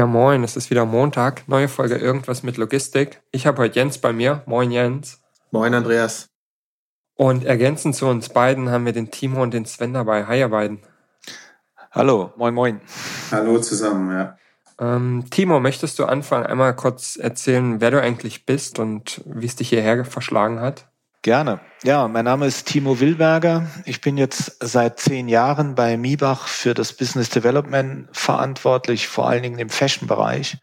Ja, moin, es ist wieder Montag. Neue Folge Irgendwas mit Logistik. Ich habe heute Jens bei mir. Moin, Jens. Moin, Andreas. Und ergänzend zu uns beiden haben wir den Timo und den Sven dabei. Hi, ihr beiden. Hallo, moin, moin. Hallo zusammen, ja. Ähm, Timo, möchtest du anfangen, einmal kurz erzählen, wer du eigentlich bist und wie es dich hierher verschlagen hat? Gerne. Ja, mein Name ist Timo Willberger. Ich bin jetzt seit zehn Jahren bei Miebach für das Business Development verantwortlich, vor allen Dingen im Fashion-Bereich.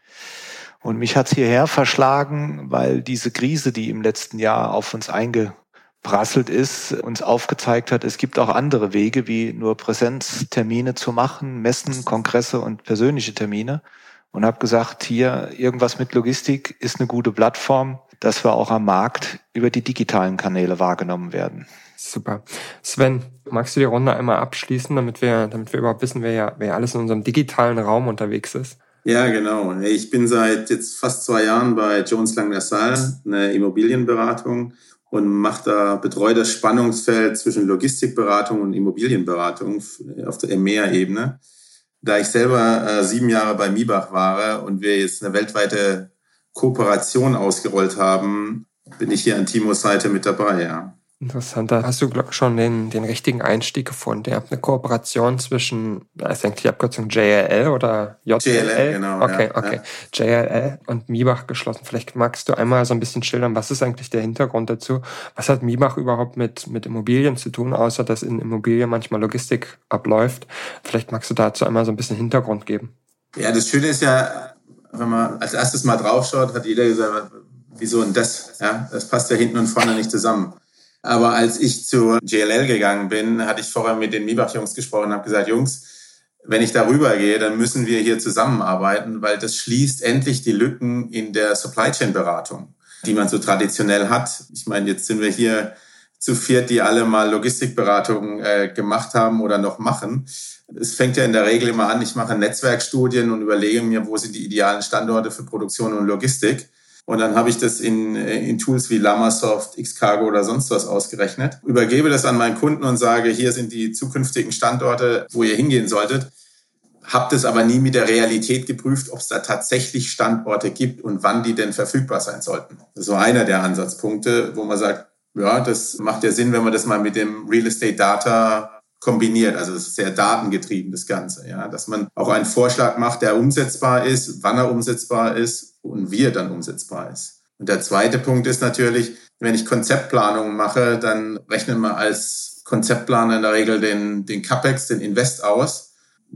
Und mich hat's hierher verschlagen, weil diese Krise, die im letzten Jahr auf uns eingeprasselt ist, uns aufgezeigt hat, es gibt auch andere Wege, wie nur Präsenztermine zu machen, Messen, Kongresse und persönliche Termine. Und habe gesagt, hier irgendwas mit Logistik ist eine gute Plattform dass wir auch am Markt über die digitalen Kanäle wahrgenommen werden. Super. Sven, magst du die Runde einmal abschließen, damit wir, damit wir überhaupt wissen, wer, ja, wer alles in unserem digitalen Raum unterwegs ist? Ja, genau. Ich bin seit jetzt fast zwei Jahren bei Jones Lang LaSalle, eine Immobilienberatung und mache da, betreue das Spannungsfeld zwischen Logistikberatung und Immobilienberatung auf der EMEA-Ebene. Da ich selber äh, sieben Jahre bei Mibach war und wir jetzt eine weltweite Kooperation ausgerollt haben, bin ich hier an Timos Seite mit dabei, ja. Interessant. Da hast du schon den, den richtigen Einstieg gefunden. Ihr habt eine Kooperation zwischen, da ist eigentlich die Abkürzung JLL oder JLL? JLL, genau. Okay, ja, okay. Ja. JLL und Miebach geschlossen. Vielleicht magst du einmal so ein bisschen schildern, was ist eigentlich der Hintergrund dazu? Was hat Miebach überhaupt mit, mit Immobilien zu tun, außer dass in Immobilien manchmal Logistik abläuft? Vielleicht magst du dazu einmal so ein bisschen Hintergrund geben. Ja, das Schöne ist ja, wenn man als erstes mal draufschaut, hat jeder gesagt, wieso denn das? Ja, das passt ja hinten und vorne nicht zusammen. Aber als ich zu JLL gegangen bin, hatte ich vorher mit den Miebach-Jungs gesprochen und habe gesagt, Jungs, wenn ich darüber gehe, dann müssen wir hier zusammenarbeiten, weil das schließt endlich die Lücken in der Supply Chain Beratung, die man so traditionell hat. Ich meine, jetzt sind wir hier zu viert, die alle mal Logistikberatung äh, gemacht haben oder noch machen. Es fängt ja in der Regel immer an, ich mache Netzwerkstudien und überlege mir, wo sind die idealen Standorte für Produktion und Logistik. Und dann habe ich das in, in Tools wie Lamasoft, Xcargo oder sonst was ausgerechnet. Übergebe das an meinen Kunden und sage, hier sind die zukünftigen Standorte, wo ihr hingehen solltet. Habt es aber nie mit der Realität geprüft, ob es da tatsächlich Standorte gibt und wann die denn verfügbar sein sollten. Das ist so einer der Ansatzpunkte, wo man sagt, ja, das macht ja Sinn, wenn man das mal mit dem Real Estate Data kombiniert. Also es ist sehr datengetrieben, das Ganze. Ja, dass man auch einen Vorschlag macht, der umsetzbar ist, wann er umsetzbar ist und wie er dann umsetzbar ist. Und der zweite Punkt ist natürlich, wenn ich Konzeptplanungen mache, dann rechnet man als Konzeptplaner in der Regel den, den CAPEX, den Invest aus,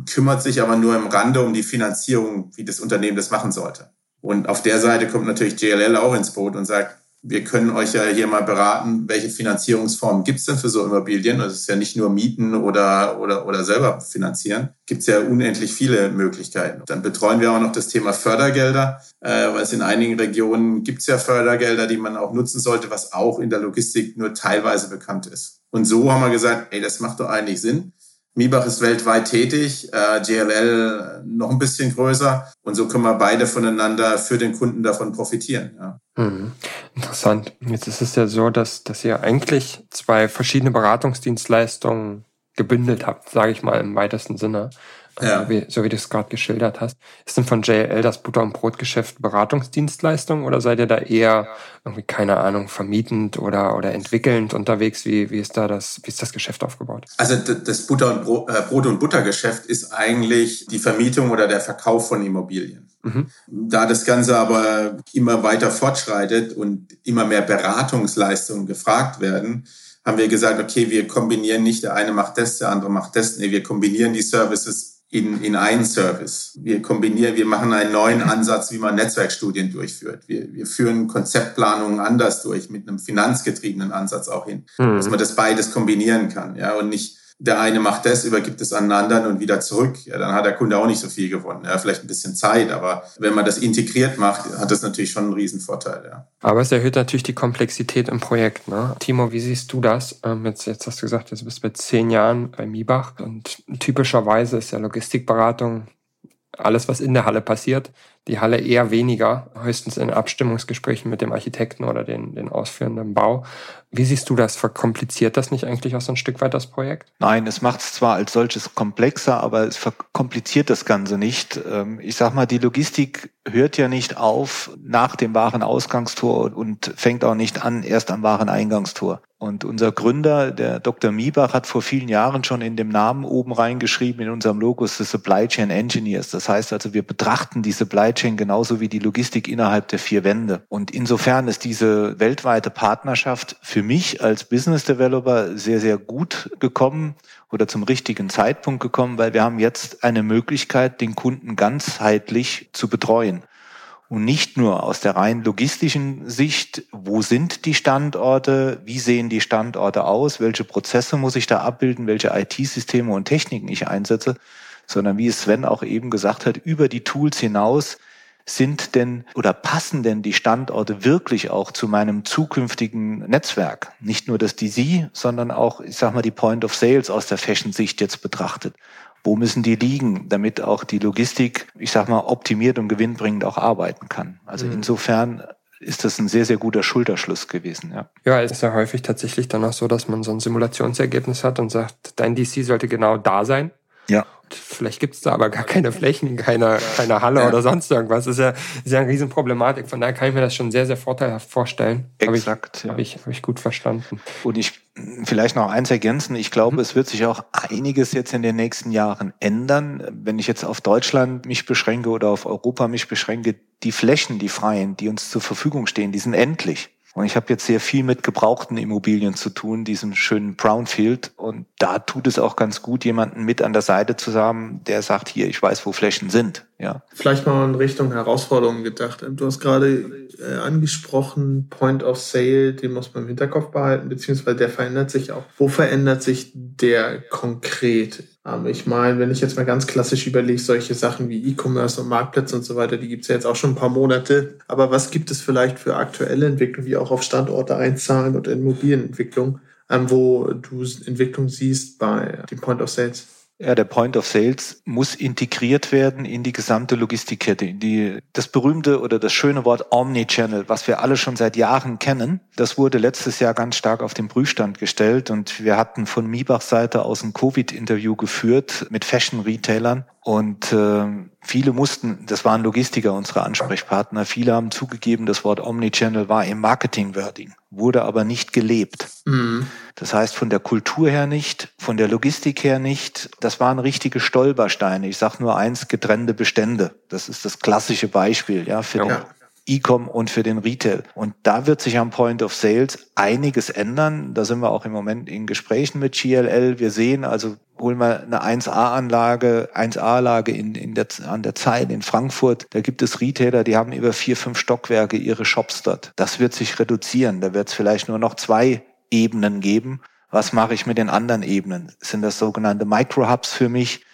kümmert sich aber nur im Rande um die Finanzierung, wie das Unternehmen das machen sollte. Und auf der Seite kommt natürlich JLL auch ins Boot und sagt, wir können euch ja hier mal beraten, welche Finanzierungsformen gibt es denn für so Immobilien? Das ist ja nicht nur Mieten oder, oder, oder selber finanzieren. Gibt es ja unendlich viele Möglichkeiten. Dann betreuen wir auch noch das Thema Fördergelder, äh, weil es in einigen Regionen gibt es ja Fördergelder, die man auch nutzen sollte, was auch in der Logistik nur teilweise bekannt ist. Und so haben wir gesagt, ey, das macht doch eigentlich Sinn. Miebach ist weltweit tätig, äh, JLL noch ein bisschen größer und so können wir beide voneinander für den Kunden davon profitieren. Ja. Hm, interessant. Jetzt ist es ja so, dass, dass ihr eigentlich zwei verschiedene Beratungsdienstleistungen gebündelt habt, sage ich mal im weitesten Sinne ja. so, wie, so wie du es gerade geschildert hast. Ist denn von JL das Butter- und Brotgeschäft Beratungsdienstleistung oder seid ihr da eher irgendwie, keine Ahnung, vermietend oder, oder entwickelnd unterwegs? Wie, wie, ist da das, wie ist das Geschäft aufgebaut? Also das Butter- und Brot, äh, Brot- und Buttergeschäft ist eigentlich die Vermietung oder der Verkauf von Immobilien. Mhm. Da das Ganze aber immer weiter fortschreitet und immer mehr Beratungsleistungen gefragt werden, haben wir gesagt, okay, wir kombinieren nicht, der eine macht das, der andere macht das. Nee, wir kombinieren die Services in, in einen Service. Wir kombinieren, wir machen einen neuen Ansatz, wie man Netzwerkstudien durchführt. Wir, wir führen Konzeptplanungen anders durch, mit einem finanzgetriebenen Ansatz auch hin, mhm. dass man das beides kombinieren kann, ja, und nicht der eine macht das, übergibt es an einen anderen und wieder zurück, ja, dann hat der Kunde auch nicht so viel gewonnen. Ja, vielleicht ein bisschen Zeit, aber wenn man das integriert macht, hat das natürlich schon einen Riesenvorteil. Ja. Aber es erhöht natürlich die Komplexität im Projekt. Ne? Timo, wie siehst du das? Ähm, jetzt, jetzt hast du gesagt, du bist mit zehn Jahren bei Miebach und typischerweise ist ja Logistikberatung alles, was in der Halle passiert, die Halle eher weniger, höchstens in Abstimmungsgesprächen mit dem Architekten oder den, den ausführenden Bau. Wie siehst du das? Verkompliziert das nicht eigentlich auch so ein Stück weit das Projekt? Nein, es macht es zwar als solches komplexer, aber es verkompliziert das Ganze nicht. Ähm, ich sag mal, die Logistik hört ja nicht auf nach dem Warenausgangstor und fängt auch nicht an erst am Wareneingangstor. Und unser Gründer, der Dr. Miebach, hat vor vielen Jahren schon in dem Namen oben reingeschrieben in unserem Logos the Supply Chain Engineers. Das heißt also, wir betrachten die Supply Chain genauso wie die Logistik innerhalb der vier Wände. Und insofern ist diese weltweite Partnerschaft für mich als Business Developer sehr, sehr gut gekommen oder zum richtigen Zeitpunkt gekommen, weil wir haben jetzt eine Möglichkeit, den Kunden ganzheitlich zu betreuen. Und nicht nur aus der rein logistischen Sicht, wo sind die Standorte, wie sehen die Standorte aus, welche Prozesse muss ich da abbilden, welche IT-Systeme und Techniken ich einsetze, sondern wie es Sven auch eben gesagt hat, über die Tools hinaus sind denn oder passen denn die Standorte wirklich auch zu meinem zukünftigen Netzwerk? Nicht nur das DC, sondern auch, ich sag mal, die Point of Sales aus der Fashion-Sicht jetzt betrachtet. Wo müssen die liegen, damit auch die Logistik, ich sag mal, optimiert und gewinnbringend auch arbeiten kann? Also mhm. insofern ist das ein sehr, sehr guter Schulterschluss gewesen. Ja. ja, es ist ja häufig tatsächlich dann auch so, dass man so ein Simulationsergebnis hat und sagt, dein DC sollte genau da sein. Ja. Vielleicht gibt es da aber gar keine Flächen, keine, keine Halle ja. oder sonst irgendwas. Das ist ja, ist ja eine Riesenproblematik. Von daher kann ich mir das schon sehr, sehr vorteilhaft vorstellen. Exakt. Habe ich, ja. hab ich, hab ich gut verstanden. Und ich vielleicht noch eins ergänzen. Ich glaube, mhm. es wird sich auch einiges jetzt in den nächsten Jahren ändern. Wenn ich jetzt auf Deutschland mich beschränke oder auf Europa mich beschränke, die Flächen, die freien, die uns zur Verfügung stehen, die sind endlich. Und ich habe jetzt sehr viel mit gebrauchten Immobilien zu tun, diesem schönen Brownfield. Und da tut es auch ganz gut, jemanden mit an der Seite zu haben, der sagt, hier, ich weiß, wo Flächen sind. Ja. Vielleicht mal in Richtung Herausforderungen gedacht. Du hast gerade äh, angesprochen, Point of Sale, den muss man im Hinterkopf behalten, beziehungsweise der verändert sich auch. Wo verändert sich der konkret? Ich meine, wenn ich jetzt mal ganz klassisch überlege, solche Sachen wie E-Commerce und Marktplätze und so weiter, die gibt es ja jetzt auch schon ein paar Monate. Aber was gibt es vielleicht für aktuelle Entwicklungen, die auch auf Standorte einzahlen und Immobilienentwicklung, ähm, wo du Entwicklung siehst bei dem Point of Sales? Ja, der Point of Sales muss integriert werden in die gesamte Logistikkette. In die, das berühmte oder das schöne Wort Omnichannel, was wir alle schon seit Jahren kennen, das wurde letztes Jahr ganz stark auf den Prüfstand gestellt und wir hatten von Miebachs Seite aus ein Covid-Interview geführt mit Fashion-Retailern und äh, viele mussten, das waren Logistiker, unsere Ansprechpartner, viele haben zugegeben, das Wort Omnichannel war im Marketing-Wording, wurde aber nicht gelebt. Mhm. Das heißt, von der Kultur her nicht, von der Logistik her nicht. Das waren richtige Stolpersteine. Ich sage nur eins, getrennte Bestände. Das ist das klassische Beispiel ja, für ja. den E-Com und für den Retail. Und da wird sich am Point of Sales einiges ändern. Da sind wir auch im Moment in Gesprächen mit GLL. Wir sehen also, holen wir eine 1A-Anlage, 1A-Lage in, in der, an der Zeit in Frankfurt. Da gibt es Retailer, die haben über vier, fünf Stockwerke ihre Shops dort. Das wird sich reduzieren. Da wird es vielleicht nur noch zwei Ebenen geben. Was mache ich mit den anderen Ebenen? Sind das sogenannte Micro-Hubs für mich,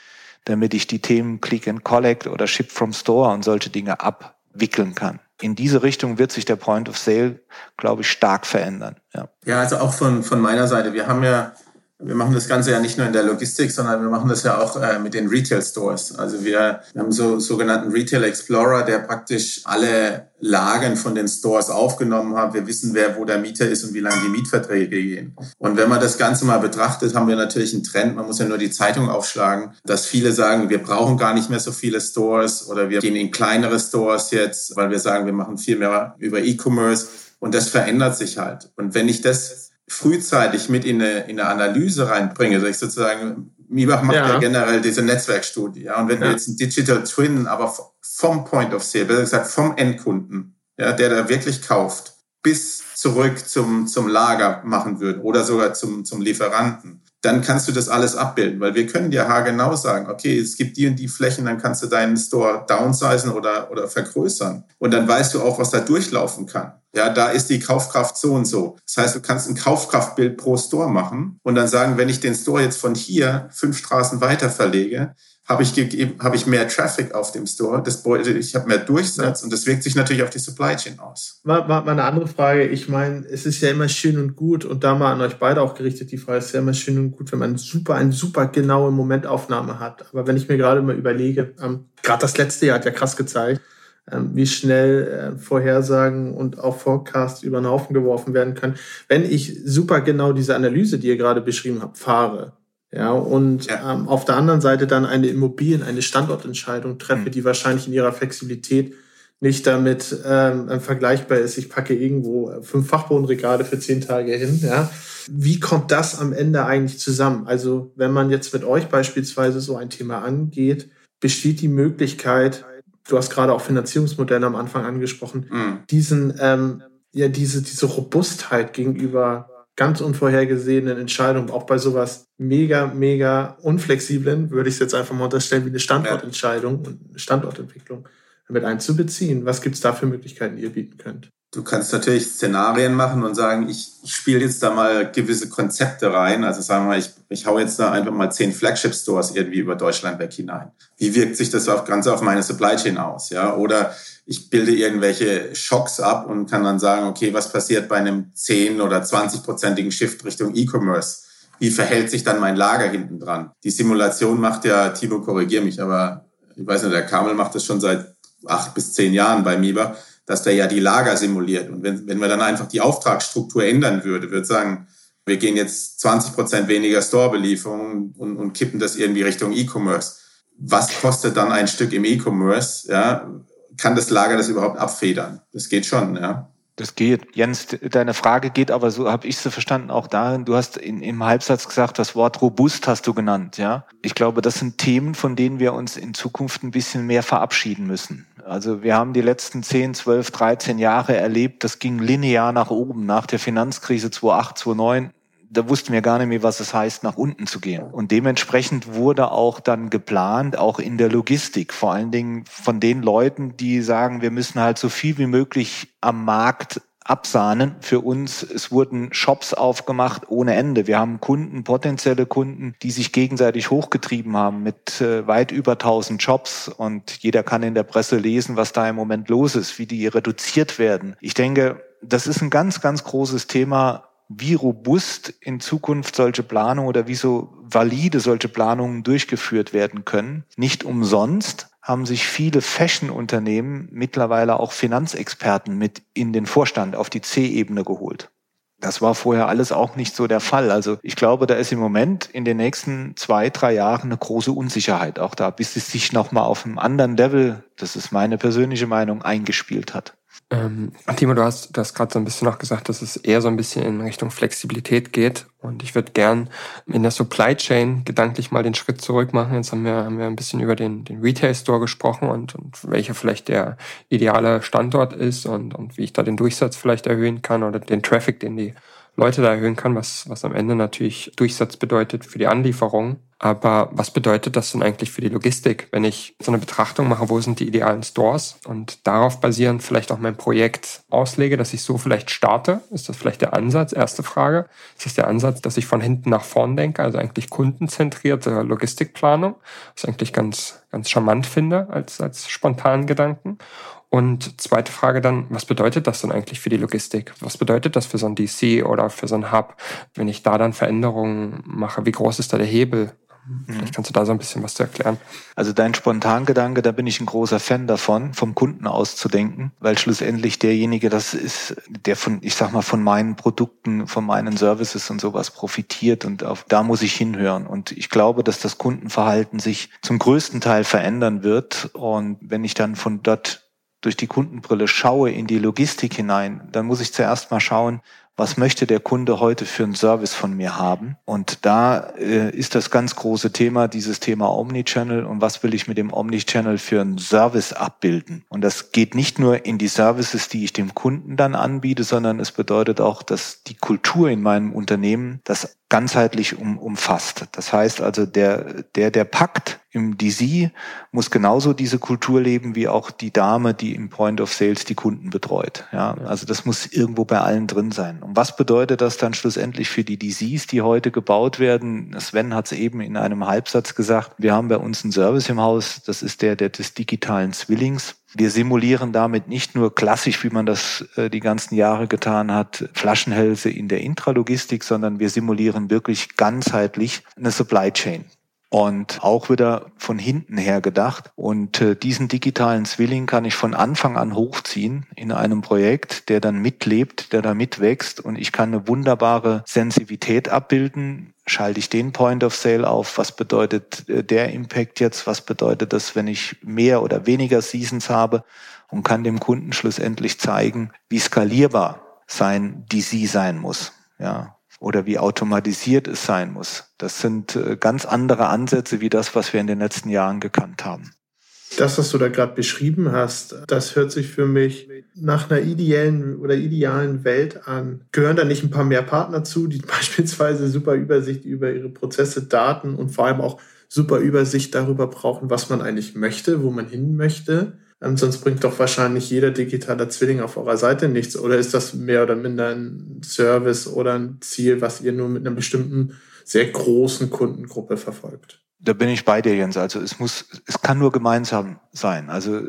damit ich die Themen Click and Collect oder Ship from Store und solche Dinge abwickeln kann? In diese Richtung wird sich der Point of Sale, glaube ich, stark verändern. Ja, ja also auch von, von meiner Seite. Wir haben ja wir machen das Ganze ja nicht nur in der Logistik, sondern wir machen das ja auch äh, mit den Retail Stores. Also wir, wir haben so sogenannten Retail Explorer, der praktisch alle Lagen von den Stores aufgenommen hat. Wir wissen, wer wo der Mieter ist und wie lange die Mietverträge gehen. Und wenn man das Ganze mal betrachtet, haben wir natürlich einen Trend. Man muss ja nur die Zeitung aufschlagen, dass viele sagen, wir brauchen gar nicht mehr so viele Stores oder wir gehen in kleinere Stores jetzt, weil wir sagen, wir machen viel mehr über E-Commerce. Und das verändert sich halt. Und wenn ich das frühzeitig mit in eine, in eine Analyse reinbringe, also ich sozusagen, Miebach macht ja. ja generell diese Netzwerkstudie, ja, und wenn ja. wir jetzt ein Digital Twin, aber vom Point of Sale, besser gesagt vom Endkunden, ja, der da wirklich kauft, bis zurück zum, zum Lager machen würden oder sogar zum, zum Lieferanten, dann kannst du das alles abbilden, weil wir können dir haargenau sagen, okay, es gibt die und die Flächen, dann kannst du deinen Store downsizen oder, oder vergrößern. Und dann weißt du auch, was da durchlaufen kann. Ja, da ist die Kaufkraft so und so. Das heißt, du kannst ein Kaufkraftbild pro Store machen und dann sagen, wenn ich den Store jetzt von hier fünf Straßen weiter verlege, habe ich, habe ich mehr Traffic auf dem Store, das, ich habe mehr Durchsatz ja. und das wirkt sich natürlich auf die Supply Chain aus. Mal, mal, mal eine andere Frage. Ich meine, es ist ja immer schön und gut und da mal an euch beide auch gerichtet, die Frage ist ja immer schön und gut, wenn man super, eine super genaue Momentaufnahme hat. Aber wenn ich mir gerade mal überlege, ähm, gerade das letzte Jahr hat ja krass gezeigt, ähm, wie schnell äh, Vorhersagen und auch Forecasts über den Haufen geworfen werden können. Wenn ich super genau diese Analyse, die ihr gerade beschrieben habt, fahre, ja, und ja. Ähm, auf der anderen Seite dann eine Immobilien-, eine Standortentscheidung treffe, mhm. die wahrscheinlich in ihrer Flexibilität nicht damit ähm, vergleichbar ist. Ich packe irgendwo fünf Fachbodenregale für zehn Tage hin. Ja. Wie kommt das am Ende eigentlich zusammen? Also wenn man jetzt mit euch beispielsweise so ein Thema angeht, besteht die Möglichkeit, du hast gerade auch Finanzierungsmodelle am Anfang angesprochen, mhm. diesen, ähm, ja, diese, diese Robustheit gegenüber ganz unvorhergesehenen Entscheidungen, auch bei sowas mega, mega unflexiblen, würde ich es jetzt einfach mal unterstellen, wie eine Standortentscheidung und eine Standortentwicklung mit einzubeziehen. Was gibt es da für Möglichkeiten, die ihr bieten könnt? Du kannst natürlich Szenarien machen und sagen, ich, spiele jetzt da mal gewisse Konzepte rein. Also sagen wir mal, ich, ich hau jetzt da einfach mal zehn Flagship-Stores irgendwie über Deutschland weg hinein. Wie wirkt sich das auf, ganz auf meine Supply Chain aus? Ja, oder ich bilde irgendwelche Schocks ab und kann dann sagen, okay, was passiert bei einem 10 oder 20-prozentigen Shift Richtung E-Commerce? Wie verhält sich dann mein Lager hinten dran? Die Simulation macht ja, Timo, korrigier mich, aber ich weiß nicht, der Kamel macht das schon seit acht bis zehn Jahren bei Miba, dass der ja die Lager simuliert. Und wenn, wenn wir dann einfach die Auftragsstruktur ändern würde, würde sagen, wir gehen jetzt 20 Prozent weniger Store-Belieferungen und, und kippen das irgendwie Richtung E-Commerce. Was kostet dann ein Stück im E-Commerce? Ja, kann das Lager das überhaupt abfedern? Das geht schon, ja. Das geht. Jens, deine Frage geht aber, so habe ich sie verstanden, auch darin, du hast in, im Halbsatz gesagt, das Wort robust hast du genannt, ja. Ich glaube, das sind Themen, von denen wir uns in Zukunft ein bisschen mehr verabschieden müssen. Also wir haben die letzten 10, 12, 13 Jahre erlebt, das ging linear nach oben. Nach der Finanzkrise 2008, 2009 da wussten wir gar nicht mehr, was es heißt, nach unten zu gehen. Und dementsprechend wurde auch dann geplant, auch in der Logistik, vor allen Dingen von den Leuten, die sagen, wir müssen halt so viel wie möglich am Markt absahnen für uns. Es wurden Shops aufgemacht ohne Ende. Wir haben Kunden, potenzielle Kunden, die sich gegenseitig hochgetrieben haben mit äh, weit über 1000 Shops und jeder kann in der Presse lesen, was da im Moment los ist, wie die reduziert werden. Ich denke, das ist ein ganz, ganz großes Thema, wie robust in Zukunft solche Planungen oder wie so valide solche Planungen durchgeführt werden können. Nicht umsonst haben sich viele Fashion-Unternehmen mittlerweile auch Finanzexperten mit in den Vorstand auf die C-Ebene geholt. Das war vorher alles auch nicht so der Fall. Also ich glaube, da ist im Moment in den nächsten zwei, drei Jahren eine große Unsicherheit auch da, bis es sich nochmal auf einem anderen Level, das ist meine persönliche Meinung, eingespielt hat. Ähm, Timo, du hast, du hast gerade so ein bisschen noch gesagt, dass es eher so ein bisschen in Richtung Flexibilität geht. Und ich würde gern in der Supply Chain gedanklich mal den Schritt zurück machen. Jetzt haben wir, haben wir ein bisschen über den, den Retail Store gesprochen und, und welcher vielleicht der ideale Standort ist und, und wie ich da den Durchsatz vielleicht erhöhen kann oder den Traffic, den die Leute da erhöhen kann, was, was am Ende natürlich Durchsatz bedeutet für die Anlieferung. Aber was bedeutet das denn eigentlich für die Logistik, wenn ich so eine Betrachtung mache, wo sind die idealen Stores und darauf basierend vielleicht auch mein Projekt auslege, dass ich so vielleicht starte? Ist das vielleicht der Ansatz? Erste Frage. Ist das der Ansatz, dass ich von hinten nach vorn denke, also eigentlich kundenzentrierte Logistikplanung, was ich eigentlich ganz, ganz charmant finde als, als spontanen Gedanken? Und zweite Frage dann, was bedeutet das denn eigentlich für die Logistik? Was bedeutet das für so ein DC oder für so ein Hub, wenn ich da dann Veränderungen mache? Wie groß ist da der Hebel? Vielleicht kannst du da so ein bisschen was zu erklären. Also dein Spontangedanke, da bin ich ein großer Fan davon, vom Kunden auszudenken, weil schlussendlich derjenige das ist, der von, ich sag mal, von meinen Produkten, von meinen Services und sowas profitiert und auf, da muss ich hinhören. Und ich glaube, dass das Kundenverhalten sich zum größten Teil verändern wird. Und wenn ich dann von dort durch die Kundenbrille schaue in die Logistik hinein, dann muss ich zuerst mal schauen, was möchte der Kunde heute für einen Service von mir haben? Und da äh, ist das ganz große Thema, dieses Thema Omnichannel und was will ich mit dem Omnichannel für einen Service abbilden? Und das geht nicht nur in die Services, die ich dem Kunden dann anbiete, sondern es bedeutet auch, dass die Kultur in meinem Unternehmen das ganzheitlich um, umfasst. Das heißt also, der, der, der packt im DC muss genauso diese Kultur leben wie auch die Dame, die im Point of Sales die Kunden betreut. Ja, also das muss irgendwo bei allen drin sein. Und was bedeutet das dann schlussendlich für die DCs, die heute gebaut werden? Sven hat es eben in einem Halbsatz gesagt. Wir haben bei uns einen Service im Haus. Das ist der, der des digitalen Zwillings. Wir simulieren damit nicht nur klassisch, wie man das äh, die ganzen Jahre getan hat, Flaschenhälse in der Intralogistik, sondern wir simulieren wirklich ganzheitlich eine Supply Chain und auch wieder von hinten her gedacht. Und äh, diesen digitalen Zwilling kann ich von Anfang an hochziehen in einem Projekt, der dann mitlebt, der da mitwächst und ich kann eine wunderbare Sensivität abbilden. Schalte ich den Point of Sale auf? Was bedeutet äh, der Impact jetzt? Was bedeutet das, wenn ich mehr oder weniger Seasons habe? Und kann dem Kunden schlussendlich zeigen, wie skalierbar sein DC sein muss. Ja, oder wie automatisiert es sein muss. Das sind äh, ganz andere Ansätze wie das, was wir in den letzten Jahren gekannt haben. Das, was du da gerade beschrieben hast, das hört sich für mich nach einer ideellen oder idealen Welt an. Gehören da nicht ein paar mehr Partner zu, die beispielsweise super Übersicht über ihre Prozesse, Daten und vor allem auch super Übersicht darüber brauchen, was man eigentlich möchte, wo man hin möchte? Ähm, sonst bringt doch wahrscheinlich jeder digitale Zwilling auf eurer Seite nichts. Oder ist das mehr oder minder ein Service oder ein Ziel, was ihr nur mit einer bestimmten, sehr großen Kundengruppe verfolgt? Da bin ich bei dir, Jens. Also es muss, es kann nur gemeinsam sein. Also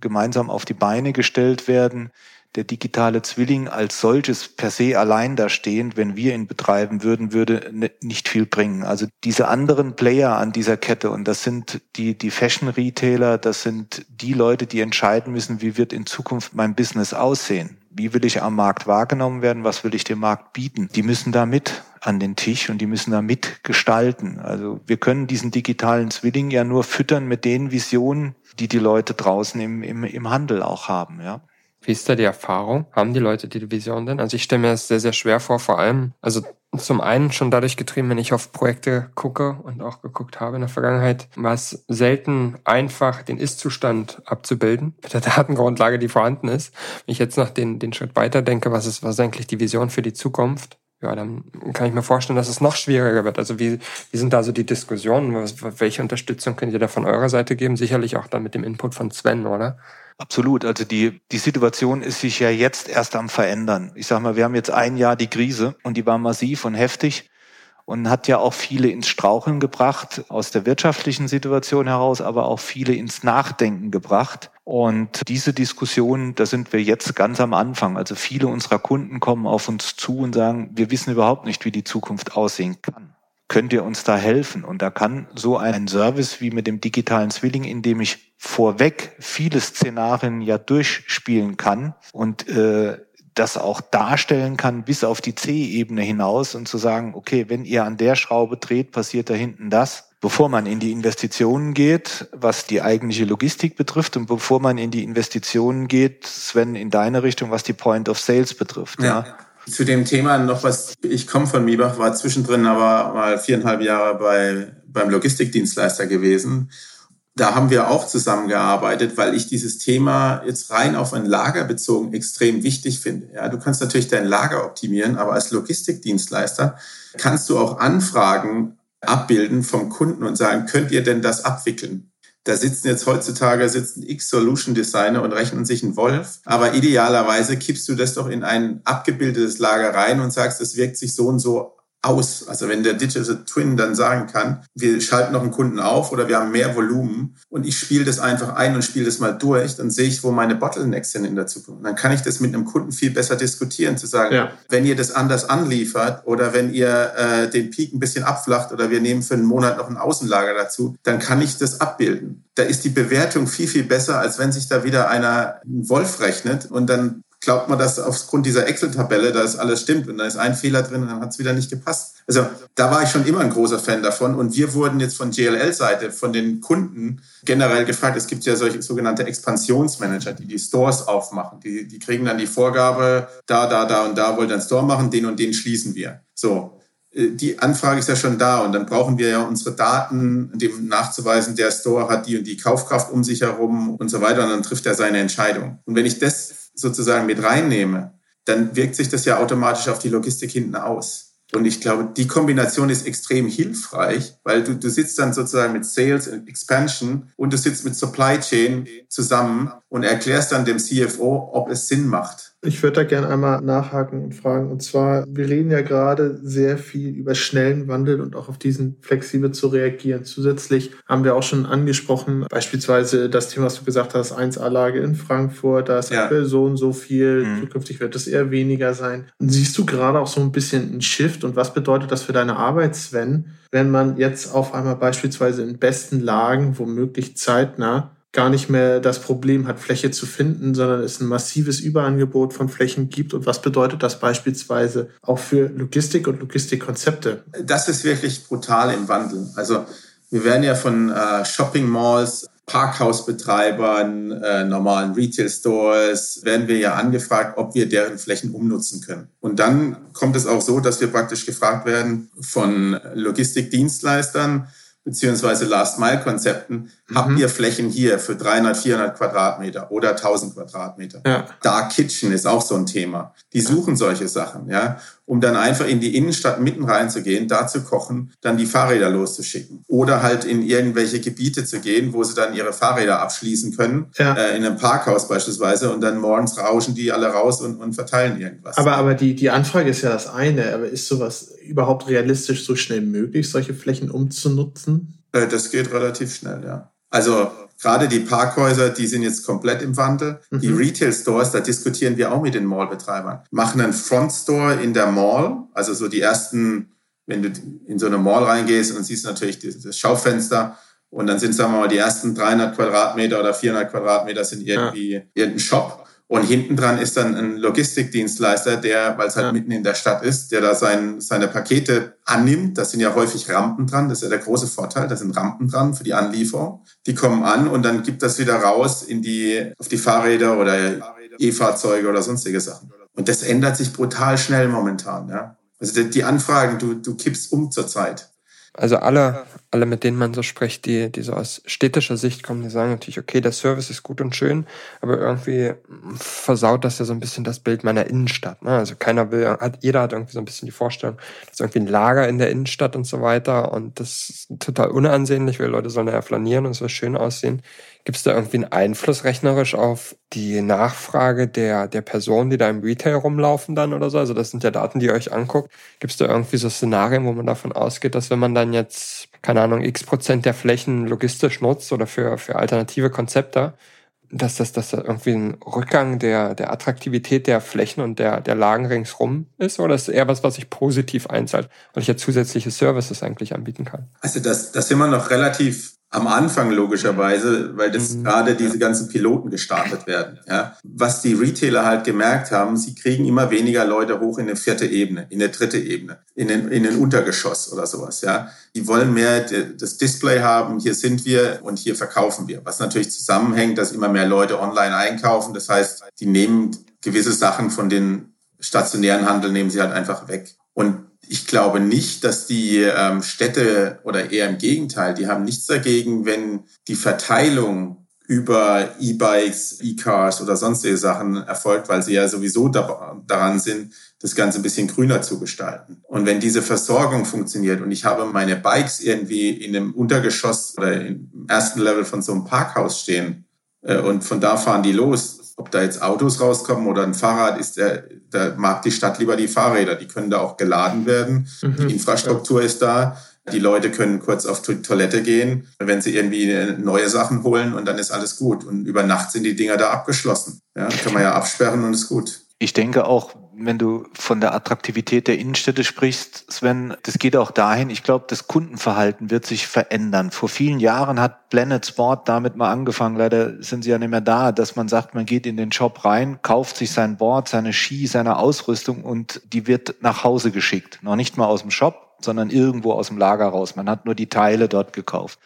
gemeinsam auf die Beine gestellt werden der digitale Zwilling als solches per se allein da stehend, wenn wir ihn betreiben würden, würde nicht viel bringen. Also diese anderen Player an dieser Kette, und das sind die, die Fashion-Retailer, das sind die Leute, die entscheiden müssen, wie wird in Zukunft mein Business aussehen. Wie will ich am Markt wahrgenommen werden? Was will ich dem Markt bieten? Die müssen da mit an den Tisch und die müssen da mitgestalten. Also wir können diesen digitalen Zwilling ja nur füttern mit den Visionen, die die Leute draußen im, im, im Handel auch haben, ja. Wie ist da die Erfahrung? Haben die Leute die Vision denn? Also ich stelle mir das sehr, sehr schwer vor, vor allem, also zum einen schon dadurch getrieben, wenn ich auf Projekte gucke und auch geguckt habe in der Vergangenheit, war es selten einfach, den Ist-Zustand abzubilden mit der Datengrundlage, die vorhanden ist. Wenn ich jetzt noch den, den Schritt weiter denke, was ist, was ist eigentlich die Vision für die Zukunft? Ja, dann kann ich mir vorstellen, dass es noch schwieriger wird. Also wie, wie sind da so die Diskussionen? Was, welche Unterstützung könnt ihr da von eurer Seite geben? Sicherlich auch dann mit dem Input von Sven, oder? Absolut. Also die, die Situation ist sich ja jetzt erst am verändern. Ich sage mal, wir haben jetzt ein Jahr die Krise und die war massiv und heftig und hat ja auch viele ins Straucheln gebracht aus der wirtschaftlichen Situation heraus, aber auch viele ins Nachdenken gebracht. Und diese Diskussion, da sind wir jetzt ganz am Anfang. Also viele unserer Kunden kommen auf uns zu und sagen, wir wissen überhaupt nicht, wie die Zukunft aussehen kann könnt ihr uns da helfen? Und da kann so ein Service wie mit dem digitalen Zwilling, in dem ich vorweg viele Szenarien ja durchspielen kann und äh, das auch darstellen kann bis auf die C-Ebene hinaus und zu sagen, okay, wenn ihr an der Schraube dreht, passiert da hinten das. Bevor man in die Investitionen geht, was die eigentliche Logistik betrifft und bevor man in die Investitionen geht, Sven, in deine Richtung, was die Point of Sales betrifft. ja. ja. Zu dem Thema noch was, ich komme von Miebach, war zwischendrin aber mal viereinhalb Jahre bei, beim Logistikdienstleister gewesen. Da haben wir auch zusammengearbeitet, weil ich dieses Thema jetzt rein auf ein Lager bezogen extrem wichtig finde. Ja, du kannst natürlich dein Lager optimieren, aber als Logistikdienstleister kannst du auch Anfragen abbilden vom Kunden und sagen, könnt ihr denn das abwickeln? Da sitzen jetzt heutzutage sitzen x Solution Designer und rechnen sich einen Wolf. Aber idealerweise kippst du das doch in ein abgebildetes Lager rein und sagst, es wirkt sich so und so aus. Also wenn der Digital Twin dann sagen kann, wir schalten noch einen Kunden auf oder wir haben mehr Volumen und ich spiele das einfach ein und spiele das mal durch, dann sehe ich, wo meine Bottlenecks sind in der Zukunft. Dann kann ich das mit einem Kunden viel besser diskutieren, zu sagen, ja. wenn ihr das anders anliefert oder wenn ihr äh, den Peak ein bisschen abflacht oder wir nehmen für einen Monat noch ein Außenlager dazu, dann kann ich das abbilden. Da ist die Bewertung viel, viel besser, als wenn sich da wieder einer einen Wolf rechnet und dann glaubt man, dass aufgrund dieser Excel-Tabelle, da ist alles stimmt und da ist ein Fehler drin und dann hat es wieder nicht gepasst. Also da war ich schon immer ein großer Fan davon und wir wurden jetzt von JLL-Seite, von den Kunden generell gefragt, es gibt ja solche sogenannte Expansionsmanager, die die Stores aufmachen. Die, die kriegen dann die Vorgabe, da, da, da und da wollt ihr einen Store machen, den und den schließen wir. So, äh, die Anfrage ist ja schon da und dann brauchen wir ja unsere Daten, dem nachzuweisen, der Store hat die und die Kaufkraft um sich herum und so weiter und dann trifft er seine Entscheidung. Und wenn ich das sozusagen mit reinnehme, dann wirkt sich das ja automatisch auf die Logistik hinten aus. Und ich glaube, die Kombination ist extrem hilfreich, weil du, du sitzt dann sozusagen mit Sales und Expansion und du sitzt mit Supply Chain zusammen und erklärst dann dem CFO, ob es Sinn macht. Ich würde da gerne einmal nachhaken und fragen. Und zwar, wir reden ja gerade sehr viel über schnellen Wandel und auch auf diesen flexibel zu reagieren. Zusätzlich haben wir auch schon angesprochen, beispielsweise das Thema, was du gesagt hast, 1A-Lage in Frankfurt, da ist ja. aktuell so und so viel, mhm. zukünftig wird es eher weniger sein. Und siehst du gerade auch so ein bisschen einen Shift und was bedeutet das für deine Arbeit, Sven, wenn man jetzt auf einmal beispielsweise in besten Lagen, womöglich zeitnah, gar nicht mehr das Problem hat, Fläche zu finden, sondern es ein massives Überangebot von Flächen gibt. Und was bedeutet das beispielsweise auch für Logistik und Logistikkonzepte? Das ist wirklich brutal im Wandel. Also wir werden ja von äh, Shopping Malls, Parkhausbetreibern, äh, normalen Retail Stores, werden wir ja angefragt, ob wir deren Flächen umnutzen können. Und dann kommt es auch so, dass wir praktisch gefragt werden von Logistikdienstleistern, beziehungsweise Last-Mile-Konzepten, mhm. habt ihr Flächen hier für 300, 400 Quadratmeter oder 1000 Quadratmeter. Ja. Dark Kitchen ist auch so ein Thema. Die suchen solche Sachen, ja, um dann einfach in die Innenstadt mitten reinzugehen, da zu kochen, dann die Fahrräder loszuschicken. Oder halt in irgendwelche Gebiete zu gehen, wo sie dann ihre Fahrräder abschließen können, ja. äh, in einem Parkhaus beispielsweise, und dann morgens rauschen die alle raus und, und verteilen irgendwas. Aber, aber die, die Anfrage ist ja das eine, aber ist sowas überhaupt realistisch so schnell möglich, solche Flächen umzunutzen? Äh, das geht relativ schnell, ja. Also gerade die Parkhäuser, die sind jetzt komplett im Wandel. Mhm. Die Retail Stores, da diskutieren wir auch mit den Mallbetreibern. Machen einen Front Store in der Mall, also so die ersten, wenn du in so eine Mall reingehst und siehst natürlich das Schaufenster und dann sind, sagen wir mal, die ersten 300 Quadratmeter oder 400 Quadratmeter sind irgendwie ja. irgendein Shop. Und hinten dran ist dann ein Logistikdienstleister, der, weil es halt ja. mitten in der Stadt ist, der da sein, seine Pakete annimmt. Da sind ja häufig Rampen dran. Das ist ja der große Vorteil. Da sind Rampen dran für die Anlieferung. Die kommen an und dann gibt das wieder raus in die, auf die Fahrräder oder E-Fahrzeuge oder sonstige Sachen. Und das ändert sich brutal schnell momentan, ja. Also die Anfragen, du, du kippst um zur Zeit. Also alle, alle, mit denen man so spricht, die, die so aus städtischer Sicht kommen, die sagen natürlich, okay, der Service ist gut und schön, aber irgendwie versaut das ja so ein bisschen das Bild meiner Innenstadt. Ne? Also keiner will, hat, jeder hat irgendwie so ein bisschen die Vorstellung, dass irgendwie ein Lager in der Innenstadt und so weiter und das ist total unansehnlich, weil Leute sollen ja flanieren und es soll schön aussehen. Gibt es da irgendwie einen Einfluss rechnerisch auf die Nachfrage der, der Personen, die da im Retail rumlaufen dann oder so? Also das sind ja Daten, die ihr euch anguckt. Gibt es da irgendwie so Szenarien, wo man davon ausgeht, dass wenn man dann jetzt, keine Ahnung, x Prozent der Flächen logistisch nutzt oder für, für alternative Konzepte, dass das, dass da irgendwie ein Rückgang der, der Attraktivität der Flächen und der, der Lagen ringsrum ist? Oder ist eher was, was sich positiv einzahlt, weil ich ja zusätzliche Services eigentlich anbieten kann? Also das, das sind wir noch relativ am Anfang logischerweise, weil das mhm. gerade diese ganzen Piloten gestartet werden. Ja. Was die Retailer halt gemerkt haben, sie kriegen immer weniger Leute hoch in eine vierte Ebene, in eine dritte Ebene, in den, in den Untergeschoss oder sowas. Ja. Die wollen mehr das Display haben, hier sind wir und hier verkaufen wir. Was natürlich zusammenhängt, dass immer mehr Leute online einkaufen. Das heißt, die nehmen gewisse Sachen von den stationären Handel, nehmen sie halt einfach weg. Und ich glaube nicht, dass die ähm, Städte oder eher im Gegenteil, die haben nichts dagegen, wenn die Verteilung über E-Bikes, E-Cars oder sonstige Sachen erfolgt, weil sie ja sowieso da, daran sind, das Ganze ein bisschen grüner zu gestalten. Und wenn diese Versorgung funktioniert und ich habe meine Bikes irgendwie in einem Untergeschoss oder im ersten Level von so einem Parkhaus stehen äh, und von da fahren die los, ob da jetzt Autos rauskommen oder ein Fahrrad, ist der, da mag die Stadt lieber die Fahrräder. Die können da auch geladen werden. Mhm. Die Infrastruktur ist da. Die Leute können kurz auf die Toilette gehen, wenn sie irgendwie neue Sachen holen und dann ist alles gut. Und über Nacht sind die Dinger da abgeschlossen. Ja, kann man ja absperren und ist gut. Ich denke auch, wenn du von der Attraktivität der Innenstädte sprichst, Sven, das geht auch dahin. Ich glaube, das Kundenverhalten wird sich verändern. Vor vielen Jahren hat Planet Sport damit mal angefangen. Leider sind sie ja nicht mehr da, dass man sagt, man geht in den Shop rein, kauft sich sein Board, seine Ski, seine Ausrüstung und die wird nach Hause geschickt. Noch nicht mal aus dem Shop, sondern irgendwo aus dem Lager raus. Man hat nur die Teile dort gekauft.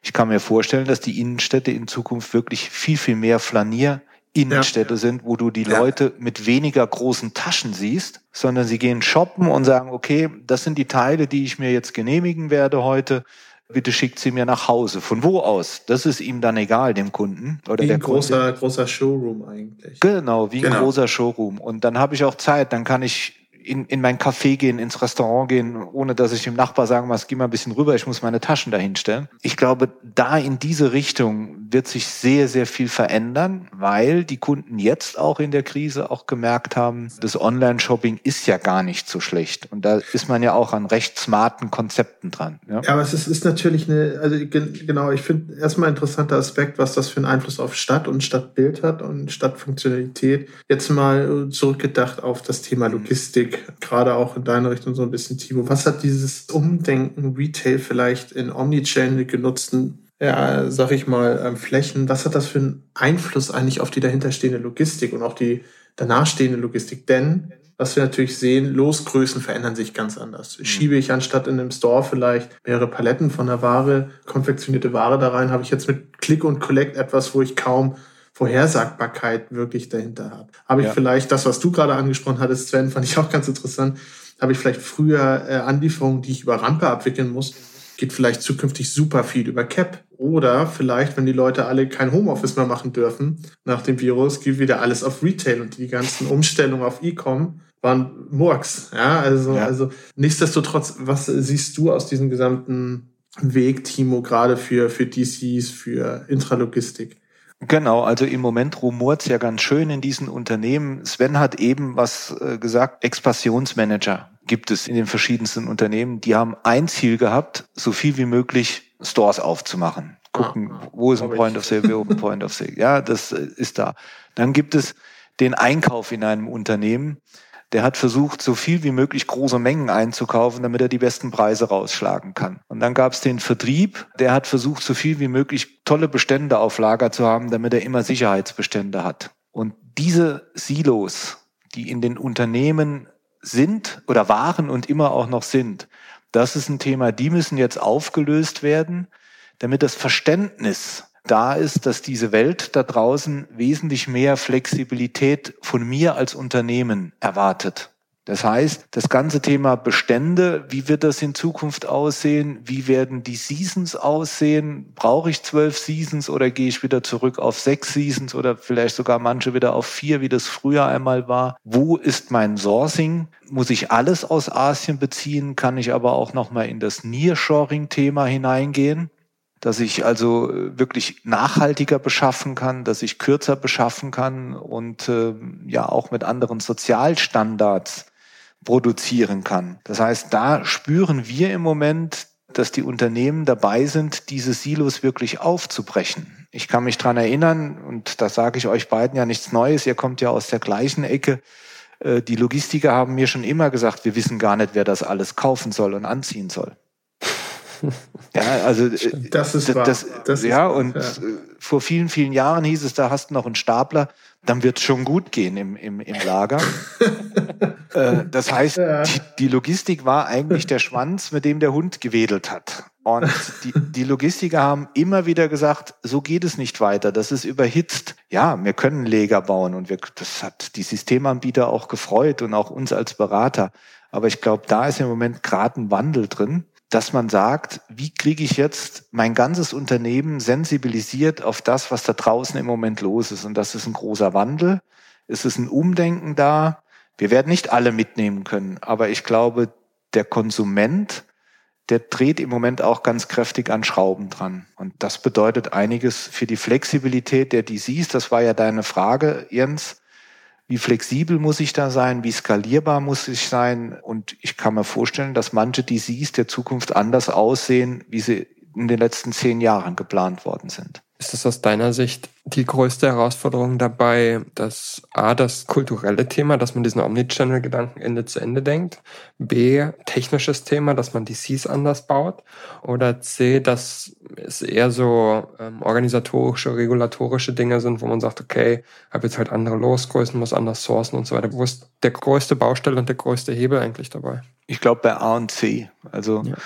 Ich kann mir vorstellen, dass die Innenstädte in Zukunft wirklich viel, viel mehr Flanier Innenstädte ja. sind, wo du die ja. Leute mit weniger großen Taschen siehst, sondern sie gehen shoppen und sagen, okay, das sind die Teile, die ich mir jetzt genehmigen werde heute. Bitte schickt sie mir nach Hause. Von wo aus? Das ist ihm dann egal, dem Kunden. Oder wie der ein großer, Kunde. großer Showroom eigentlich. Genau, wie genau. ein großer Showroom. Und dann habe ich auch Zeit, dann kann ich in, in mein Café gehen, ins Restaurant gehen, ohne dass ich dem Nachbar sagen muss, geh mal ein bisschen rüber, ich muss meine Taschen dahinstellen. Ich glaube, da in diese Richtung wird sich sehr, sehr viel verändern, weil die Kunden jetzt auch in der Krise auch gemerkt haben, das Online-Shopping ist ja gar nicht so schlecht. Und da ist man ja auch an recht smarten Konzepten dran. Ja, ja aber es ist, ist natürlich eine, also genau, ich finde erstmal ein interessanter Aspekt, was das für einen Einfluss auf Stadt und Stadtbild hat und Stadtfunktionalität. Jetzt mal zurückgedacht auf das Thema Logistik gerade auch in deine Richtung so ein bisschen, Timo. Was hat dieses Umdenken Retail vielleicht in Omnichannel genutzten, ja, sag ich mal, ähm, Flächen, was hat das für einen Einfluss eigentlich auf die dahinterstehende Logistik und auch die danach stehende Logistik? Denn was wir natürlich sehen, Losgrößen verändern sich ganz anders. Mhm. Schiebe ich anstatt in einem Store vielleicht mehrere Paletten von der Ware, konfektionierte Ware da rein, habe ich jetzt mit Click und Collect etwas, wo ich kaum Vorhersagbarkeit wirklich dahinter habe. Habe ich ja. vielleicht das, was du gerade angesprochen hattest, Sven, fand ich auch ganz interessant. Habe ich vielleicht früher äh, Anlieferungen, die ich über Rampe abwickeln muss, geht vielleicht zukünftig super viel über Cap. Oder vielleicht, wenn die Leute alle kein Homeoffice mehr machen dürfen nach dem Virus, geht wieder alles auf Retail und die ganzen Umstellungen auf E-Com waren Murks. Ja, also, ja. also nichtsdestotrotz, was siehst du aus diesem gesamten Weg, Timo, gerade für, für DCs, für Intralogistik? Genau, also im Moment rumort ja ganz schön in diesen Unternehmen. Sven hat eben was äh, gesagt, Expansionsmanager gibt es in den verschiedensten Unternehmen. Die haben ein Ziel gehabt, so viel wie möglich Stores aufzumachen. Gucken, ah, wo ist ein Point of Sale, wo ist ein Point of Sale. Ja, das äh, ist da. Dann gibt es den Einkauf in einem Unternehmen der hat versucht, so viel wie möglich große Mengen einzukaufen, damit er die besten Preise rausschlagen kann. Und dann gab es den Vertrieb, der hat versucht, so viel wie möglich tolle Bestände auf Lager zu haben, damit er immer Sicherheitsbestände hat. Und diese Silos, die in den Unternehmen sind oder waren und immer auch noch sind, das ist ein Thema, die müssen jetzt aufgelöst werden, damit das Verständnis da ist, dass diese Welt da draußen wesentlich mehr Flexibilität von mir als Unternehmen erwartet. Das heißt, das ganze Thema Bestände, wie wird das in Zukunft aussehen? Wie werden die Seasons aussehen? Brauche ich zwölf Seasons oder gehe ich wieder zurück auf sechs Seasons oder vielleicht sogar manche wieder auf vier, wie das früher einmal war? Wo ist mein Sourcing? Muss ich alles aus Asien beziehen? Kann ich aber auch nochmal in das Nearshoring-Thema hineingehen? dass ich also äh, wirklich nachhaltiger beschaffen kann, dass ich kürzer beschaffen kann und äh, ja auch mit anderen Sozialstandards produzieren kann. Das heißt, da spüren wir im Moment, dass die Unternehmen dabei sind, diese Silos wirklich aufzubrechen. Ich kann mich dran erinnern, und da sage ich euch beiden ja nichts Neues, ihr kommt ja aus der gleichen Ecke, äh, die Logistiker haben mir schon immer gesagt, wir wissen gar nicht, wer das alles kaufen soll und anziehen soll. Ja, also äh, das ist wahr. Das, das ja, ist, und ja. Äh, vor vielen, vielen Jahren hieß es, da hast du noch einen Stapler, dann wird es schon gut gehen im, im, im Lager. äh, das heißt, die, die, Logistik war eigentlich der Schwanz, mit dem der Hund gewedelt hat. Und die, die Logistiker haben immer wieder gesagt, so geht es nicht weiter, das ist überhitzt. Ja, wir können Leger bauen und wir, das hat die Systemanbieter auch gefreut und auch uns als Berater. Aber ich glaube, da ist im Moment gerade ein Wandel drin dass man sagt, wie kriege ich jetzt mein ganzes Unternehmen sensibilisiert auf das, was da draußen im Moment los ist. Und das ist ein großer Wandel. Es ist ein Umdenken da. Wir werden nicht alle mitnehmen können, aber ich glaube, der Konsument, der dreht im Moment auch ganz kräftig an Schrauben dran. Und das bedeutet einiges für die Flexibilität der DCs. Das war ja deine Frage, Jens. Wie flexibel muss ich da sein? Wie skalierbar muss ich sein? Und ich kann mir vorstellen, dass manche DCs der Zukunft anders aussehen, wie sie in den letzten zehn Jahren geplant worden sind. Ist es aus deiner Sicht die größte Herausforderung dabei, dass A, das kulturelle Thema, dass man diesen Omnichannel-Gedanken Ende zu Ende denkt, B, technisches Thema, dass man DCs anders baut oder C, dass es eher so ähm, organisatorische, regulatorische Dinge sind, wo man sagt, okay, habe jetzt halt andere Losgrößen, muss anders sourcen und so weiter. Wo ist der größte Baustelle und der größte Hebel eigentlich dabei? Ich glaube bei A und C. Also ja.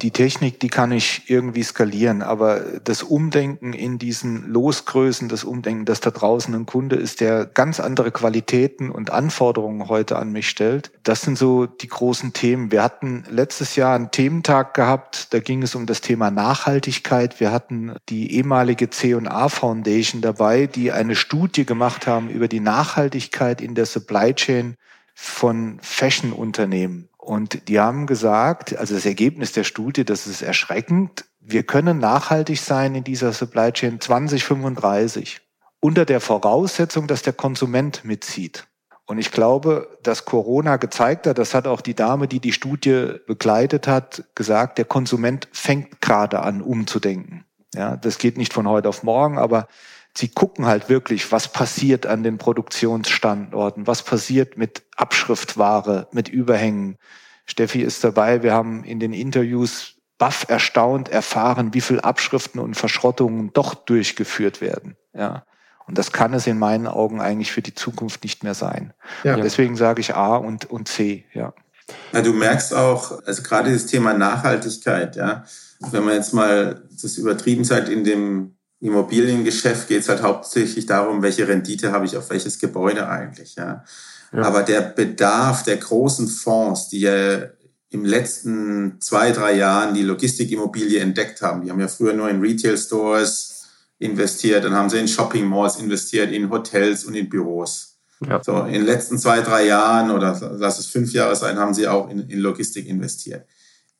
die Technik, die kann ich irgendwie skalieren, aber das Umdenken in diesen Losgrößen, das Umdenken, dass da draußen ein Kunde ist, der ganz andere Qualitäten und Anforderungen heute an mich stellt, das sind so die großen Themen. Wir hatten letztes Jahr einen Thementag gehabt, da ging es um das Thema Nachhaltigkeit. Wir hatten die ehemalige C&A Foundation dabei, die eine Studie gemacht haben über die Nachhaltigkeit in der Supply Chain von Fashion-Unternehmen. Und die haben gesagt, also das Ergebnis der Studie, das ist erschreckend, wir können nachhaltig sein in dieser Supply Chain 2035 unter der Voraussetzung, dass der Konsument mitzieht. Und ich glaube, dass Corona gezeigt hat, das hat auch die Dame, die die Studie begleitet hat, gesagt, der Konsument fängt gerade an, umzudenken. Ja, das geht nicht von heute auf morgen, aber sie gucken halt wirklich, was passiert an den Produktionsstandorten, was passiert mit Abschriftware, mit Überhängen. Steffi ist dabei. Wir haben in den Interviews baff erstaunt erfahren, wie viel Abschriften und Verschrottungen doch durchgeführt werden. Ja. Und das kann es in meinen Augen eigentlich für die Zukunft nicht mehr sein. Ja. Deswegen sage ich A und, und C, ja. ja. Du merkst auch, also gerade das Thema Nachhaltigkeit, ja. Wenn man jetzt mal das übertrieben sagt, in dem Immobiliengeschäft geht es halt hauptsächlich darum, welche Rendite habe ich auf welches Gebäude eigentlich. Ja. ja. Aber der Bedarf der großen Fonds, die ja im letzten zwei, drei Jahren die Logistikimmobilie entdeckt haben, die haben ja früher nur in Retail-Stores investiert, dann haben sie in Shopping-Malls investiert, in Hotels und in Büros. Ja. So, in den letzten zwei, drei Jahren oder lass es fünf Jahre sein, haben sie auch in, in Logistik investiert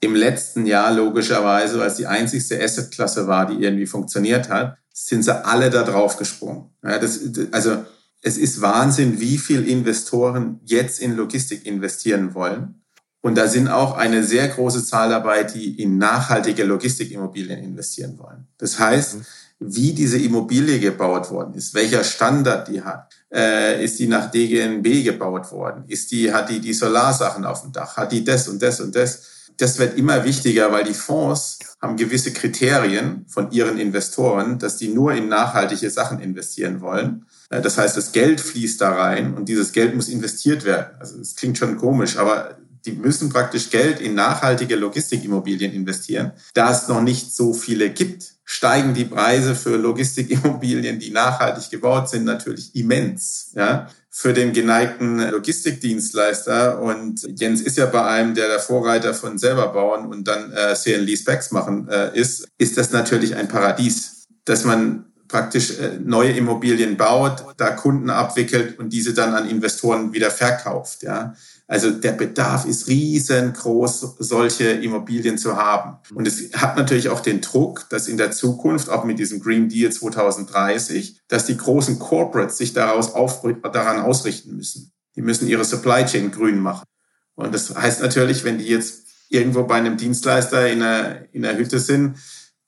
im letzten Jahr logischerweise, weil es die einzigste Assetklasse war, die irgendwie funktioniert hat, sind sie alle da drauf gesprungen. Ja, das, also es ist Wahnsinn, wie viel Investoren jetzt in Logistik investieren wollen. Und da sind auch eine sehr große Zahl dabei, die in nachhaltige Logistikimmobilien investieren wollen. Das heißt, wie diese Immobilie gebaut worden ist, welcher Standard die hat, äh, ist die nach DGNB gebaut worden, ist die, hat die die Solarsachen auf dem Dach, hat die das und das und das das wird immer wichtiger, weil die Fonds haben gewisse Kriterien von ihren Investoren, dass die nur in nachhaltige Sachen investieren wollen. Das heißt, das Geld fließt da rein und dieses Geld muss investiert werden. Also es klingt schon komisch, aber die müssen praktisch Geld in nachhaltige Logistikimmobilien investieren. Da es noch nicht so viele gibt, steigen die Preise für Logistikimmobilien, die nachhaltig gebaut sind, natürlich immens. Ja? für den geneigten Logistikdienstleister. Und Jens ist ja bei einem, der der Vorreiter von selber bauen und dann äh, Leasebacks machen äh, ist, ist das natürlich ein Paradies, dass man praktisch äh, neue Immobilien baut, da Kunden abwickelt und diese dann an Investoren wieder verkauft. Ja. Also der Bedarf ist riesengroß, solche Immobilien zu haben. Und es hat natürlich auch den Druck, dass in der Zukunft, auch mit diesem Green Deal 2030, dass die großen Corporates sich daraus auf, daran ausrichten müssen. Die müssen ihre Supply Chain grün machen. Und das heißt natürlich, wenn die jetzt irgendwo bei einem Dienstleister in einer, in einer Hütte sind,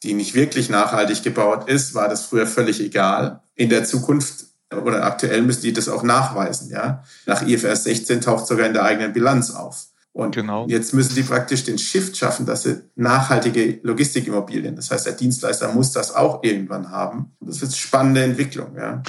die nicht wirklich nachhaltig gebaut ist, war das früher völlig egal. In der Zukunft oder aktuell müssen die das auch nachweisen. Ja? Nach IFRS 16 taucht sogar in der eigenen Bilanz auf. Und genau. jetzt müssen sie praktisch den Shift schaffen, dass sie nachhaltige Logistikimmobilien, das heißt, der Dienstleister muss das auch irgendwann haben. Das ist spannende Entwicklung. Ja.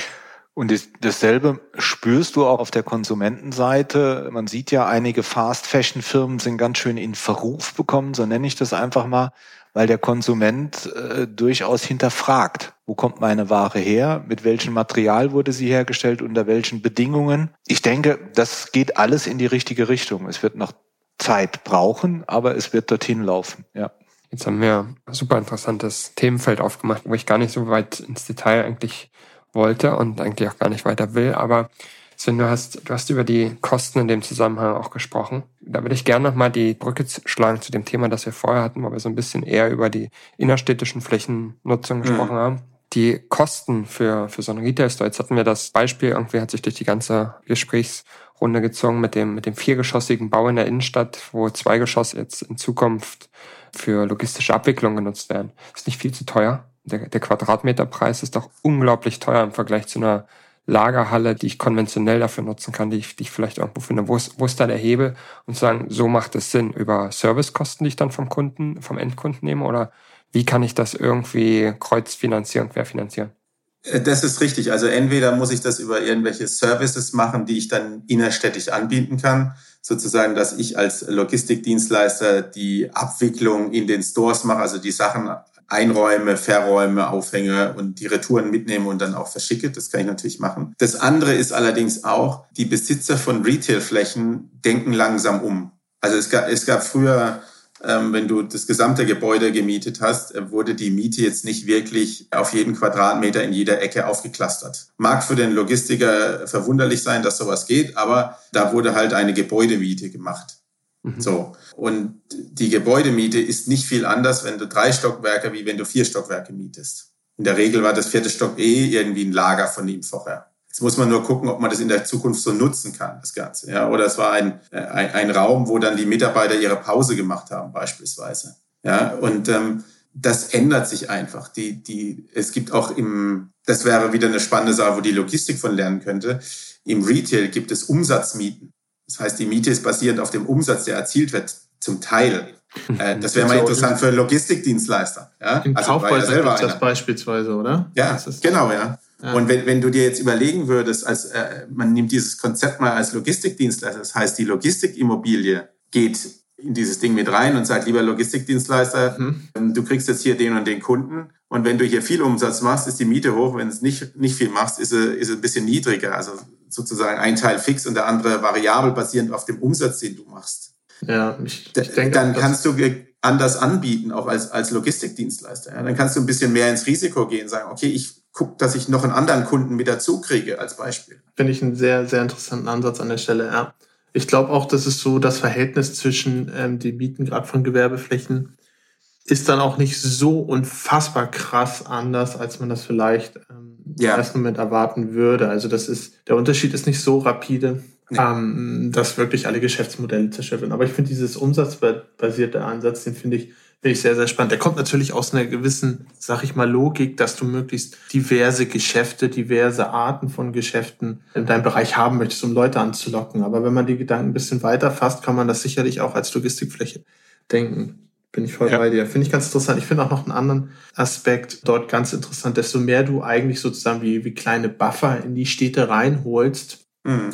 Und dasselbe spürst du auch auf der Konsumentenseite. Man sieht ja, einige Fast-Fashion-Firmen sind ganz schön in Verruf bekommen, so nenne ich das einfach mal, weil der Konsument äh, durchaus hinterfragt, wo kommt meine Ware her, mit welchem Material wurde sie hergestellt, unter welchen Bedingungen. Ich denke, das geht alles in die richtige Richtung. Es wird noch Zeit brauchen, aber es wird dorthin laufen, ja. Jetzt haben wir ein super interessantes Themenfeld aufgemacht, wo ich gar nicht so weit ins Detail eigentlich wollte und eigentlich auch gar nicht weiter will, aber Sven, du hast, du hast über die Kosten in dem Zusammenhang auch gesprochen. Da würde ich gerne nochmal die Brücke schlagen zu dem Thema, das wir vorher hatten, wo wir so ein bisschen eher über die innerstädtischen Flächennutzung gesprochen mhm. haben. Die Kosten für, für so einen Retail-Store, jetzt hatten wir das Beispiel, irgendwie hat sich durch die ganze Gesprächsrunde gezogen mit dem, mit dem viergeschossigen Bau in der Innenstadt, wo zwei Geschosse jetzt in Zukunft für logistische Abwicklung genutzt werden. Ist nicht viel zu teuer? Der, der Quadratmeterpreis ist doch unglaublich teuer im Vergleich zu einer Lagerhalle, die ich konventionell dafür nutzen kann, die ich, die ich vielleicht irgendwo finde. Wo ist, wo ist da der Hebel? Und sagen, so macht es Sinn über Servicekosten, die ich dann vom Kunden, vom Endkunden nehme? Oder wie kann ich das irgendwie kreuzfinanzieren, querfinanzieren? Äh, das ist richtig. Also entweder muss ich das über irgendwelche Services machen, die ich dann innerstädtisch anbieten kann. Sozusagen, dass ich als Logistikdienstleister die Abwicklung in den Stores mache, also die Sachen einräume, verräume, aufhänge und die Retouren mitnehme und dann auch verschicke. Das kann ich natürlich machen. Das andere ist allerdings auch, die Besitzer von Retailflächen denken langsam um. Also es gab, es gab früher wenn du das gesamte Gebäude gemietet hast, äh, wurde die Miete jetzt nicht wirklich auf jeden Quadratmeter in jeder Ecke aufgeklustert. Mag für den Logistiker verwunderlich sein, dass sowas geht, aber da wurde halt eine Gebäudemiete gemacht. Mhm. So. Und die Gebäudemiete ist nicht viel anders, wenn du drei Stockwerke, wie wenn du vier Stockwerke mietest. In der Regel war das vierte Stock eh irgendwie ein Lager von ihm vorher. Jetzt muss man nur gucken, ob man das in der Zukunft so nutzen kann, das Ganze. Ja, oder es war ein, äh, ein, ein Raum, wo dann die Mitarbeiter ihre Pause gemacht haben, beispielsweise. Ja, und ähm, das ändert sich einfach. Die, die, es gibt auch im, das wäre wieder eine spannende Sache, wo die Logistik von lernen könnte. Im Retail gibt es Umsatzmieten. Das heißt, die Miete ist basierend auf dem Umsatz, der erzielt wird, zum Teil. Äh, das wäre mal interessant für Logistikdienstleister. Ja? Im also Kaufhäuser gibt das beispielsweise, oder? Ja, genau, ja. Und wenn, wenn du dir jetzt überlegen würdest, als äh, man nimmt dieses Konzept mal als Logistikdienstleister, das heißt, die Logistikimmobilie geht in dieses Ding mit rein und sagt, lieber Logistikdienstleister, mhm. du kriegst jetzt hier den und den Kunden. Und wenn du hier viel Umsatz machst, ist die Miete hoch. Wenn es nicht, nicht viel machst, ist sie, ist sie ein bisschen niedriger. Also sozusagen ein Teil fix und der andere variabel basierend auf dem Umsatz, den du machst. Ja, ich, ich denke, dann kannst du anders anbieten, auch als, als Logistikdienstleister. Ja, dann kannst du ein bisschen mehr ins Risiko gehen, sagen, okay, ich gucke, dass ich noch einen anderen Kunden mit dazu kriege, als Beispiel. Finde ich einen sehr, sehr interessanten Ansatz an der Stelle, ja. Ich glaube auch, dass es so das Verhältnis zwischen ähm, den Mieten gerade von Gewerbeflächen ist dann auch nicht so unfassbar krass anders, als man das vielleicht ähm, ja. im ersten Moment erwarten würde. Also das ist, der Unterschied ist nicht so rapide, nee. ähm, dass wirklich alle Geschäftsmodelle werden. Aber ich finde dieses umsatzbasierte Ansatz, den finde ich Finde ich sehr, sehr spannend. Der kommt natürlich aus einer gewissen, sag ich mal, Logik, dass du möglichst diverse Geschäfte, diverse Arten von Geschäften in deinem Bereich haben möchtest, um Leute anzulocken. Aber wenn man die Gedanken ein bisschen weiter fasst, kann man das sicherlich auch als Logistikfläche denken. Bin ich voll ja. bei dir. Finde ich ganz interessant. Ich finde auch noch einen anderen Aspekt dort ganz interessant. Desto mehr du eigentlich sozusagen wie, wie kleine Buffer in die Städte reinholst, mhm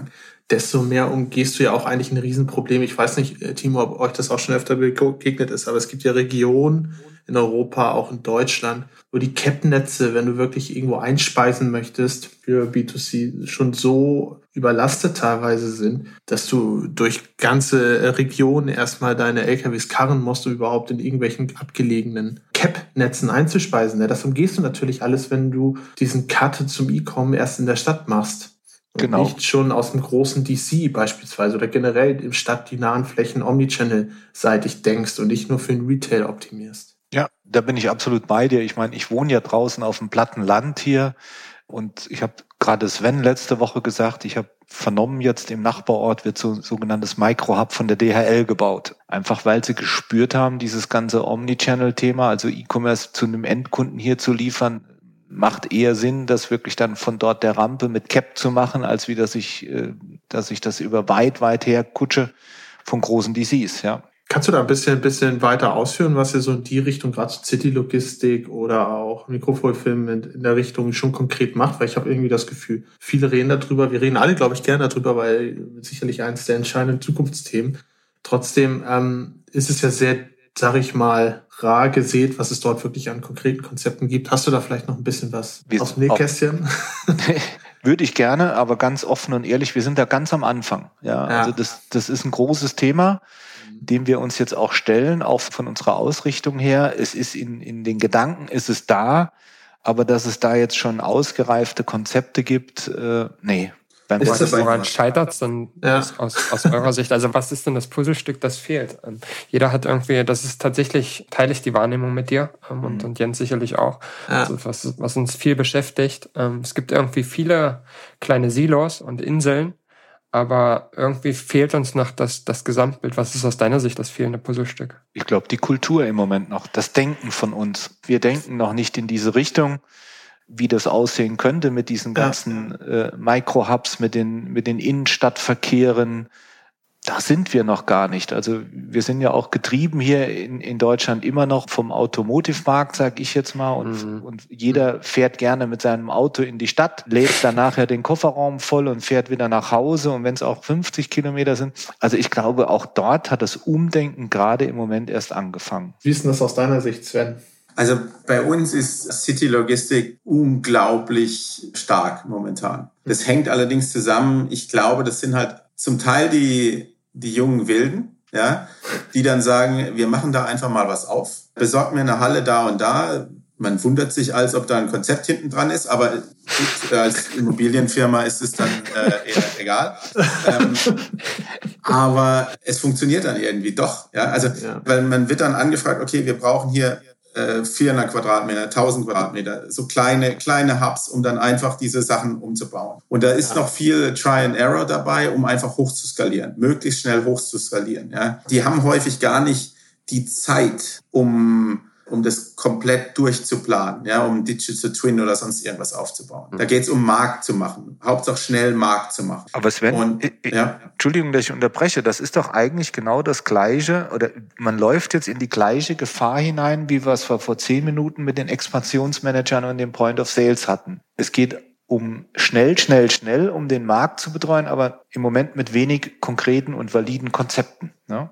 desto mehr umgehst du ja auch eigentlich ein Riesenproblem. Ich weiß nicht, äh, Timo, ob euch das auch schon öfter begegnet ist, aber es gibt ja Regionen in Europa, auch in Deutschland, wo die Kettennetze, wenn du wirklich irgendwo einspeisen möchtest für B2C, schon so überlastet teilweise sind, dass du durch ganze Regionen erstmal deine LKWs karren musst, um überhaupt in irgendwelchen abgelegenen Cap-Netzen einzuspeisen. Das umgehst du natürlich alles, wenn du diesen Cut zum E-Com erst in der Stadt machst. Genau. nicht schon aus dem großen DC beispielsweise oder generell im stadtdinahen Flächen Omnichannel-seitig denkst und nicht nur für den Retail optimierst. Ja, da bin ich absolut bei dir. Ich meine, ich wohne ja draußen auf dem platten Land hier und ich habe gerade Sven letzte Woche gesagt, ich habe vernommen, jetzt im Nachbarort wird so sogenanntes Micro-Hub von der DHL gebaut. Einfach weil sie gespürt haben, dieses ganze Omnichannel-Thema, also E-Commerce zu einem Endkunden hier zu liefern, macht eher Sinn, das wirklich dann von dort der Rampe mit Cap zu machen, als wie dass ich, äh, dass ich das über weit, weit her kutsche von großen DCs, ja. Kannst du da ein bisschen, ein bisschen weiter ausführen, was ihr so in die Richtung, gerade City-Logistik oder auch Mikrofilm in, in, der Richtung schon konkret macht? Weil ich habe irgendwie das Gefühl, viele reden darüber. Wir reden alle, glaube ich, gerne darüber, weil sicherlich eines der entscheidenden Zukunftsthemen. Trotzdem ähm, ist es ja sehr, sage ich mal, rar gesät, was es dort wirklich an konkreten Konzepten gibt. Hast du da vielleicht noch ein bisschen was wir aus dem Nähkästchen? Würde ich gerne, aber ganz offen und ehrlich, wir sind da ganz am Anfang. Ja, ja. also das, das ist ein großes Thema, dem wir uns jetzt auch stellen, auch von unserer Ausrichtung her. Es ist in, in den Gedanken, ist es da, aber dass es da jetzt schon ausgereifte Konzepte gibt, äh, nee, wenn ist das woran scheitert dann ja. aus, aus eurer Sicht? Also was ist denn das Puzzlestück, das fehlt? Ähm, jeder hat irgendwie, das ist tatsächlich, teile ich die Wahrnehmung mit dir ähm, und, mhm. und Jens sicherlich auch, ja. also was, was uns viel beschäftigt. Ähm, es gibt irgendwie viele kleine Silos und Inseln, aber irgendwie fehlt uns noch das, das Gesamtbild. Was ist aus deiner Sicht das fehlende Puzzlestück? Ich glaube, die Kultur im Moment noch, das Denken von uns. Wir denken noch nicht in diese Richtung wie das aussehen könnte mit diesen ganzen ja. äh, Micro-Hubs, mit den, mit den Innenstadtverkehren, da sind wir noch gar nicht. Also wir sind ja auch getrieben hier in, in Deutschland immer noch vom Automotive-Markt, sag ich jetzt mal. Und, mhm. und jeder fährt gerne mit seinem Auto in die Stadt, lädt dann nachher den Kofferraum voll und fährt wieder nach Hause. Und wenn es auch 50 Kilometer sind. Also ich glaube, auch dort hat das Umdenken gerade im Moment erst angefangen. Wie ist denn das aus deiner Sicht, Sven? Also bei uns ist City Logistik unglaublich stark momentan. Das hängt allerdings zusammen. Ich glaube, das sind halt zum Teil die die jungen Wilden, ja, die dann sagen, wir machen da einfach mal was auf, besorgt mir eine Halle da und da. Man wundert sich, als ob da ein Konzept hinten dran ist, aber als Immobilienfirma ist es dann äh, eher egal. Ähm, aber es funktioniert dann irgendwie doch. Ja? Also, ja. weil man wird dann angefragt, okay, wir brauchen hier 400 äh, Quadratmeter, 1000 Quadratmeter, so kleine, kleine Hubs, um dann einfach diese Sachen umzubauen. Und da ist ja. noch viel Try and Error dabei, um einfach hoch zu skalieren, möglichst schnell hoch zu skalieren. Ja. Die haben häufig gar nicht die Zeit, um um das komplett durchzuplanen, ja, um Digital Twin oder sonst irgendwas aufzubauen. Da geht es um Markt zu machen, Hauptsache schnell Markt zu machen. Aber Sven, Und, ja. Entschuldigung, dass ich unterbreche, das ist doch eigentlich genau das Gleiche, oder man läuft jetzt in die gleiche Gefahr hinein, wie wir es vor zehn Minuten mit den Expansionsmanagern und dem Point of Sales hatten. Es geht um schnell, schnell, schnell, um den Markt zu betreuen, aber im Moment mit wenig konkreten und validen Konzepten. Ne?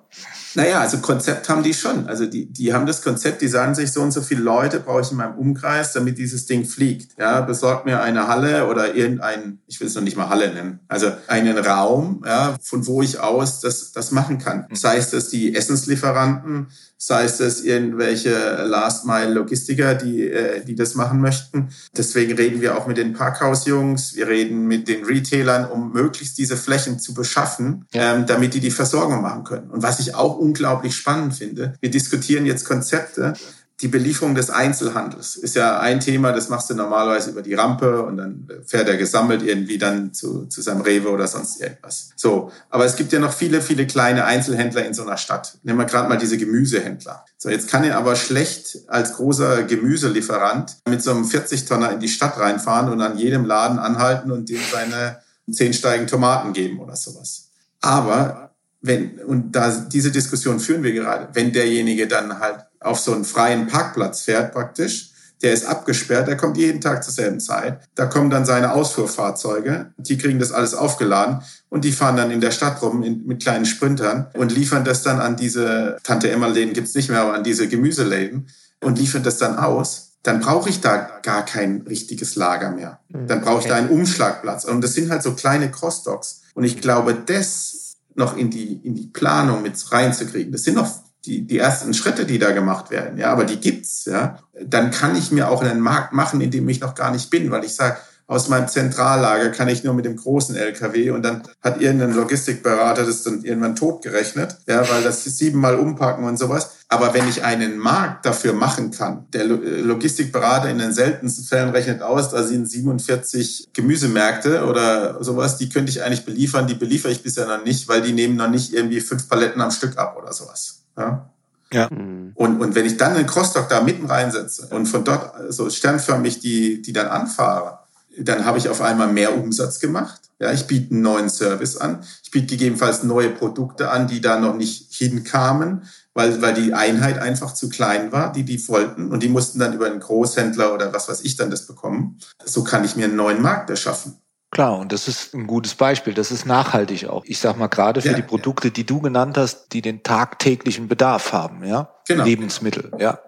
Naja, also Konzept haben die schon. Also die, die haben das Konzept, die sagen sich, so und so viele Leute brauche ich in meinem Umkreis, damit dieses Ding fliegt. Ja, besorgt mir eine Halle oder irgendein, ich will es noch nicht mal Halle nennen, also einen Raum, ja, von wo ich aus das, das machen kann. Mhm. Sei es, dass die Essenslieferanten sei es das irgendwelche Last-Mile-Logistiker, die, äh, die das machen möchten. Deswegen reden wir auch mit den Parkhausjungs, wir reden mit den Retailern, um möglichst diese Flächen zu beschaffen, ähm, damit die die Versorgung machen können. Und was ich auch unglaublich spannend finde, wir diskutieren jetzt Konzepte, die Belieferung des Einzelhandels ist ja ein Thema, das machst du normalerweise über die Rampe und dann fährt er gesammelt irgendwie dann zu, zu seinem Rewe oder sonst irgendwas. So, aber es gibt ja noch viele, viele kleine Einzelhändler in so einer Stadt. Nehmen wir gerade mal diese Gemüsehändler. So, jetzt kann er aber schlecht als großer Gemüselieferant mit so einem 40-Tonner in die Stadt reinfahren und an jedem Laden anhalten und dem seine zehn Steigen Tomaten geben oder sowas. Aber wenn, und da diese Diskussion führen wir gerade, wenn derjenige dann halt auf so einen freien Parkplatz fährt praktisch, der ist abgesperrt, der kommt jeden Tag zur selben Zeit. Da kommen dann seine Ausfuhrfahrzeuge, die kriegen das alles aufgeladen und die fahren dann in der Stadt rum in, mit kleinen Sprintern und liefern das dann an diese, Tante Emma-Läden gibt's nicht mehr, aber an diese Gemüseläden und liefern das dann aus. Dann brauche ich da gar kein richtiges Lager mehr. Mhm. Dann brauche ich da einen Umschlagplatz. Und das sind halt so kleine Crossdocks. Und ich glaube, das noch in die, in die Planung mit reinzukriegen, das sind noch die, die ersten Schritte, die da gemacht werden, ja, aber die gibt's, ja, dann kann ich mir auch einen Markt machen, in dem ich noch gar nicht bin, weil ich sage, aus meinem Zentrallager kann ich nur mit dem großen LKW und dann hat irgendein Logistikberater das dann irgendwann totgerechnet, ja, weil das siebenmal umpacken und sowas. Aber wenn ich einen Markt dafür machen kann, der Logistikberater in den seltensten Fällen rechnet aus, da sind 47 Gemüsemärkte oder sowas, die könnte ich eigentlich beliefern, die beliefere ich bisher noch nicht, weil die nehmen noch nicht irgendwie fünf Paletten am Stück ab oder sowas. Ja. Ja. Und, und wenn ich dann einen Crossdock da mitten reinsetze und von dort so sternförmig die, die dann anfahre, dann habe ich auf einmal mehr Umsatz gemacht. Ja, ich biete einen neuen Service an. Ich biete gegebenenfalls neue Produkte an, die da noch nicht hinkamen, weil, weil die Einheit einfach zu klein war, die die wollten. Und die mussten dann über einen Großhändler oder was weiß ich dann das bekommen. So kann ich mir einen neuen Markt erschaffen. Klar, und das ist ein gutes Beispiel. Das ist nachhaltig auch. Ich sag mal, gerade für ja, die Produkte, ja. die du genannt hast, die den tagtäglichen Bedarf haben, ja? Genau. Lebensmittel, ja.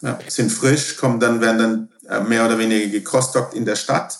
ja. Sind frisch, kommen dann, werden dann mehr oder weniger gekostockt in der Stadt,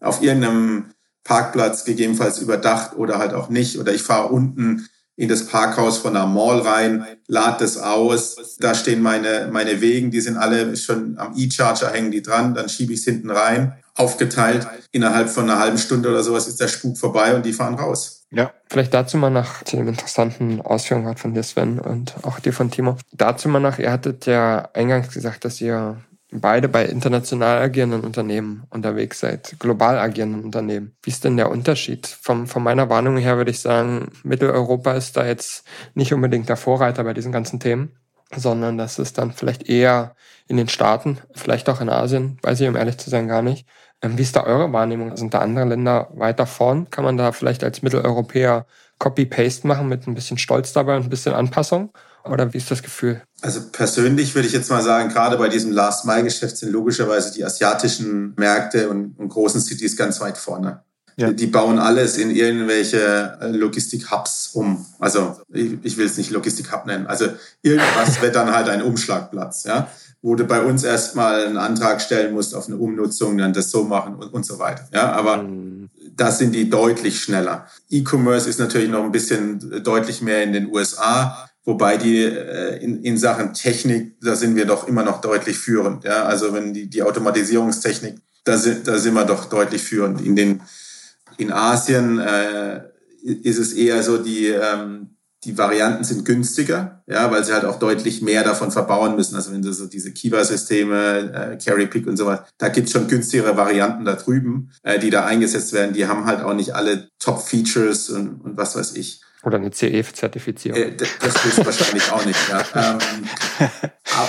auf irgendeinem Parkplatz gegebenenfalls überdacht oder halt auch nicht. Oder ich fahre unten in das Parkhaus von einer Mall rein, lade das aus. Da stehen meine, meine Wegen, die sind alle schon am E-Charger, hängen die dran, dann schiebe ich es hinten rein aufgeteilt. Innerhalb von einer halben Stunde oder sowas ist der Spuk vorbei und die fahren raus. Ja, vielleicht dazu mal nach zu dem interessanten Ausführungen hat von dir Sven und auch dir von Timo. Dazu mal nach, ihr hattet ja eingangs gesagt, dass ihr beide bei international agierenden Unternehmen unterwegs seid, global agierenden Unternehmen. Wie ist denn der Unterschied? Vom, von meiner Warnung her würde ich sagen, Mitteleuropa ist da jetzt nicht unbedingt der Vorreiter bei diesen ganzen Themen, sondern das ist dann vielleicht eher in den Staaten, vielleicht auch in Asien, weiß ich um ehrlich zu sein gar nicht. Ähm, wie ist da eure Wahrnehmung? Sind da andere Länder weiter vorn? Kann man da vielleicht als Mitteleuropäer Copy-Paste machen mit ein bisschen Stolz dabei und ein bisschen Anpassung? Oder wie ist das Gefühl? Also persönlich würde ich jetzt mal sagen, gerade bei diesem Last-Mile-Geschäft sind logischerweise die asiatischen Märkte und, und großen Cities ganz weit vorne. Ja. Die bauen alles in irgendwelche äh, Logistik-Hubs um. Also ich, ich will es nicht Logistik-Hub nennen. Also irgendwas wird dann halt ein Umschlagplatz, ja, wo du bei uns erstmal einen Antrag stellen musst auf eine Umnutzung, dann das so machen und, und so weiter. Ja, aber mhm. da sind die deutlich schneller. E-Commerce ist natürlich noch ein bisschen deutlich mehr in den USA. Wobei die äh, in, in Sachen Technik, da sind wir doch immer noch deutlich führend. Ja? Also wenn die, die Automatisierungstechnik, da sind, da sind wir doch deutlich führend. In den in Asien äh, ist es eher so, die, ähm, die Varianten sind günstiger, ja, weil sie halt auch deutlich mehr davon verbauen müssen. Also wenn du so diese Kiva-Systeme, äh, Carry Pick und so weiter, da gibt's schon günstigere Varianten da drüben, äh, die da eingesetzt werden. Die haben halt auch nicht alle Top-Features und, und was weiß ich. Oder eine CE-Zertifizierung. Äh, das, ist wahrscheinlich auch nicht, ja. Ähm,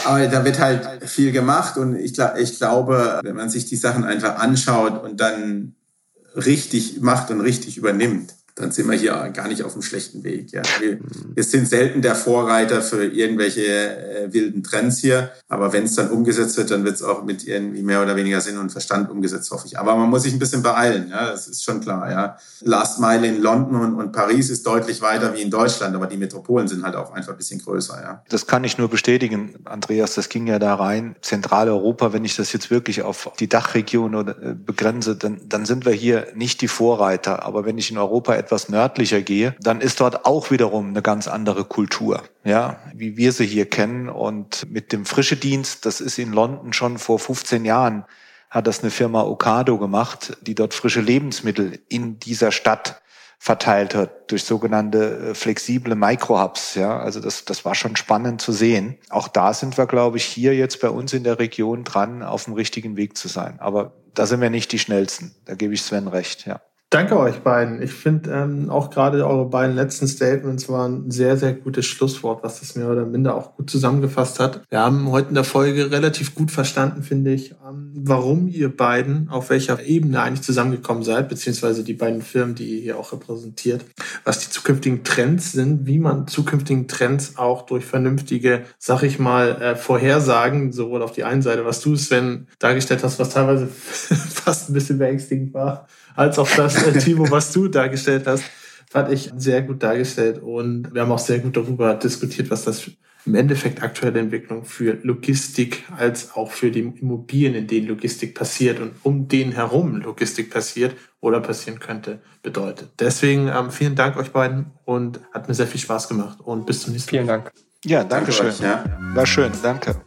aber da wird halt viel gemacht und ich, ich glaube, wenn man sich die Sachen einfach anschaut und dann richtig macht und richtig übernimmt, dann sind wir hier gar nicht auf einem schlechten Weg. Ja. Wir, wir sind selten der Vorreiter für irgendwelche äh, wilden Trends hier, aber wenn es dann umgesetzt wird, dann wird es auch mit irgendwie mehr oder weniger Sinn und Verstand umgesetzt, hoffe ich. Aber man muss sich ein bisschen beeilen, ja, das ist schon klar. Ja. Last Mile in London und, und Paris ist deutlich weiter wie in Deutschland, aber die Metropolen sind halt auch einfach ein bisschen größer. Ja. Das kann ich nur bestätigen, Andreas, das ging ja da rein. Zentraleuropa, wenn ich das jetzt wirklich auf die Dachregion äh, begrenze, dann, dann sind wir hier nicht die Vorreiter. Aber wenn ich in Europa etwas nördlicher gehe, dann ist dort auch wiederum eine ganz andere Kultur, ja, wie wir sie hier kennen. Und mit dem Frischedienst, das ist in London schon vor 15 Jahren, hat das eine Firma Ocado gemacht, die dort frische Lebensmittel in dieser Stadt verteilt hat durch sogenannte äh, flexible Microhubs. Ja, also das, das war schon spannend zu sehen. Auch da sind wir, glaube ich, hier jetzt bei uns in der Region dran, auf dem richtigen Weg zu sein. Aber da sind wir nicht die schnellsten. Da gebe ich Sven recht. Ja. Danke euch beiden. Ich finde ähm, auch gerade eure beiden letzten Statements waren ein sehr, sehr gutes Schlusswort, was das mehr oder minder auch gut zusammengefasst hat. Wir haben heute in der Folge relativ gut verstanden, finde ich, ähm, warum ihr beiden auf welcher Ebene eigentlich zusammengekommen seid, beziehungsweise die beiden Firmen, die ihr hier auch repräsentiert, was die zukünftigen Trends sind, wie man zukünftigen Trends auch durch vernünftige, sag ich mal, äh, Vorhersagen, sowohl auf die einen Seite, was du, Sven, dargestellt hast, was teilweise fast ein bisschen beängstigend war, als auch das, äh, Timo, was du dargestellt hast, fand ich sehr gut dargestellt. Und wir haben auch sehr gut darüber diskutiert, was das im Endeffekt aktuelle Entwicklung für Logistik als auch für die Immobilien, in denen Logistik passiert und um denen herum Logistik passiert oder passieren könnte, bedeutet. Deswegen ähm, vielen Dank euch beiden und hat mir sehr viel Spaß gemacht und bis zum nächsten Mal. Vielen Dank. Ja, danke, danke schön. Euch, ja. War schön, danke.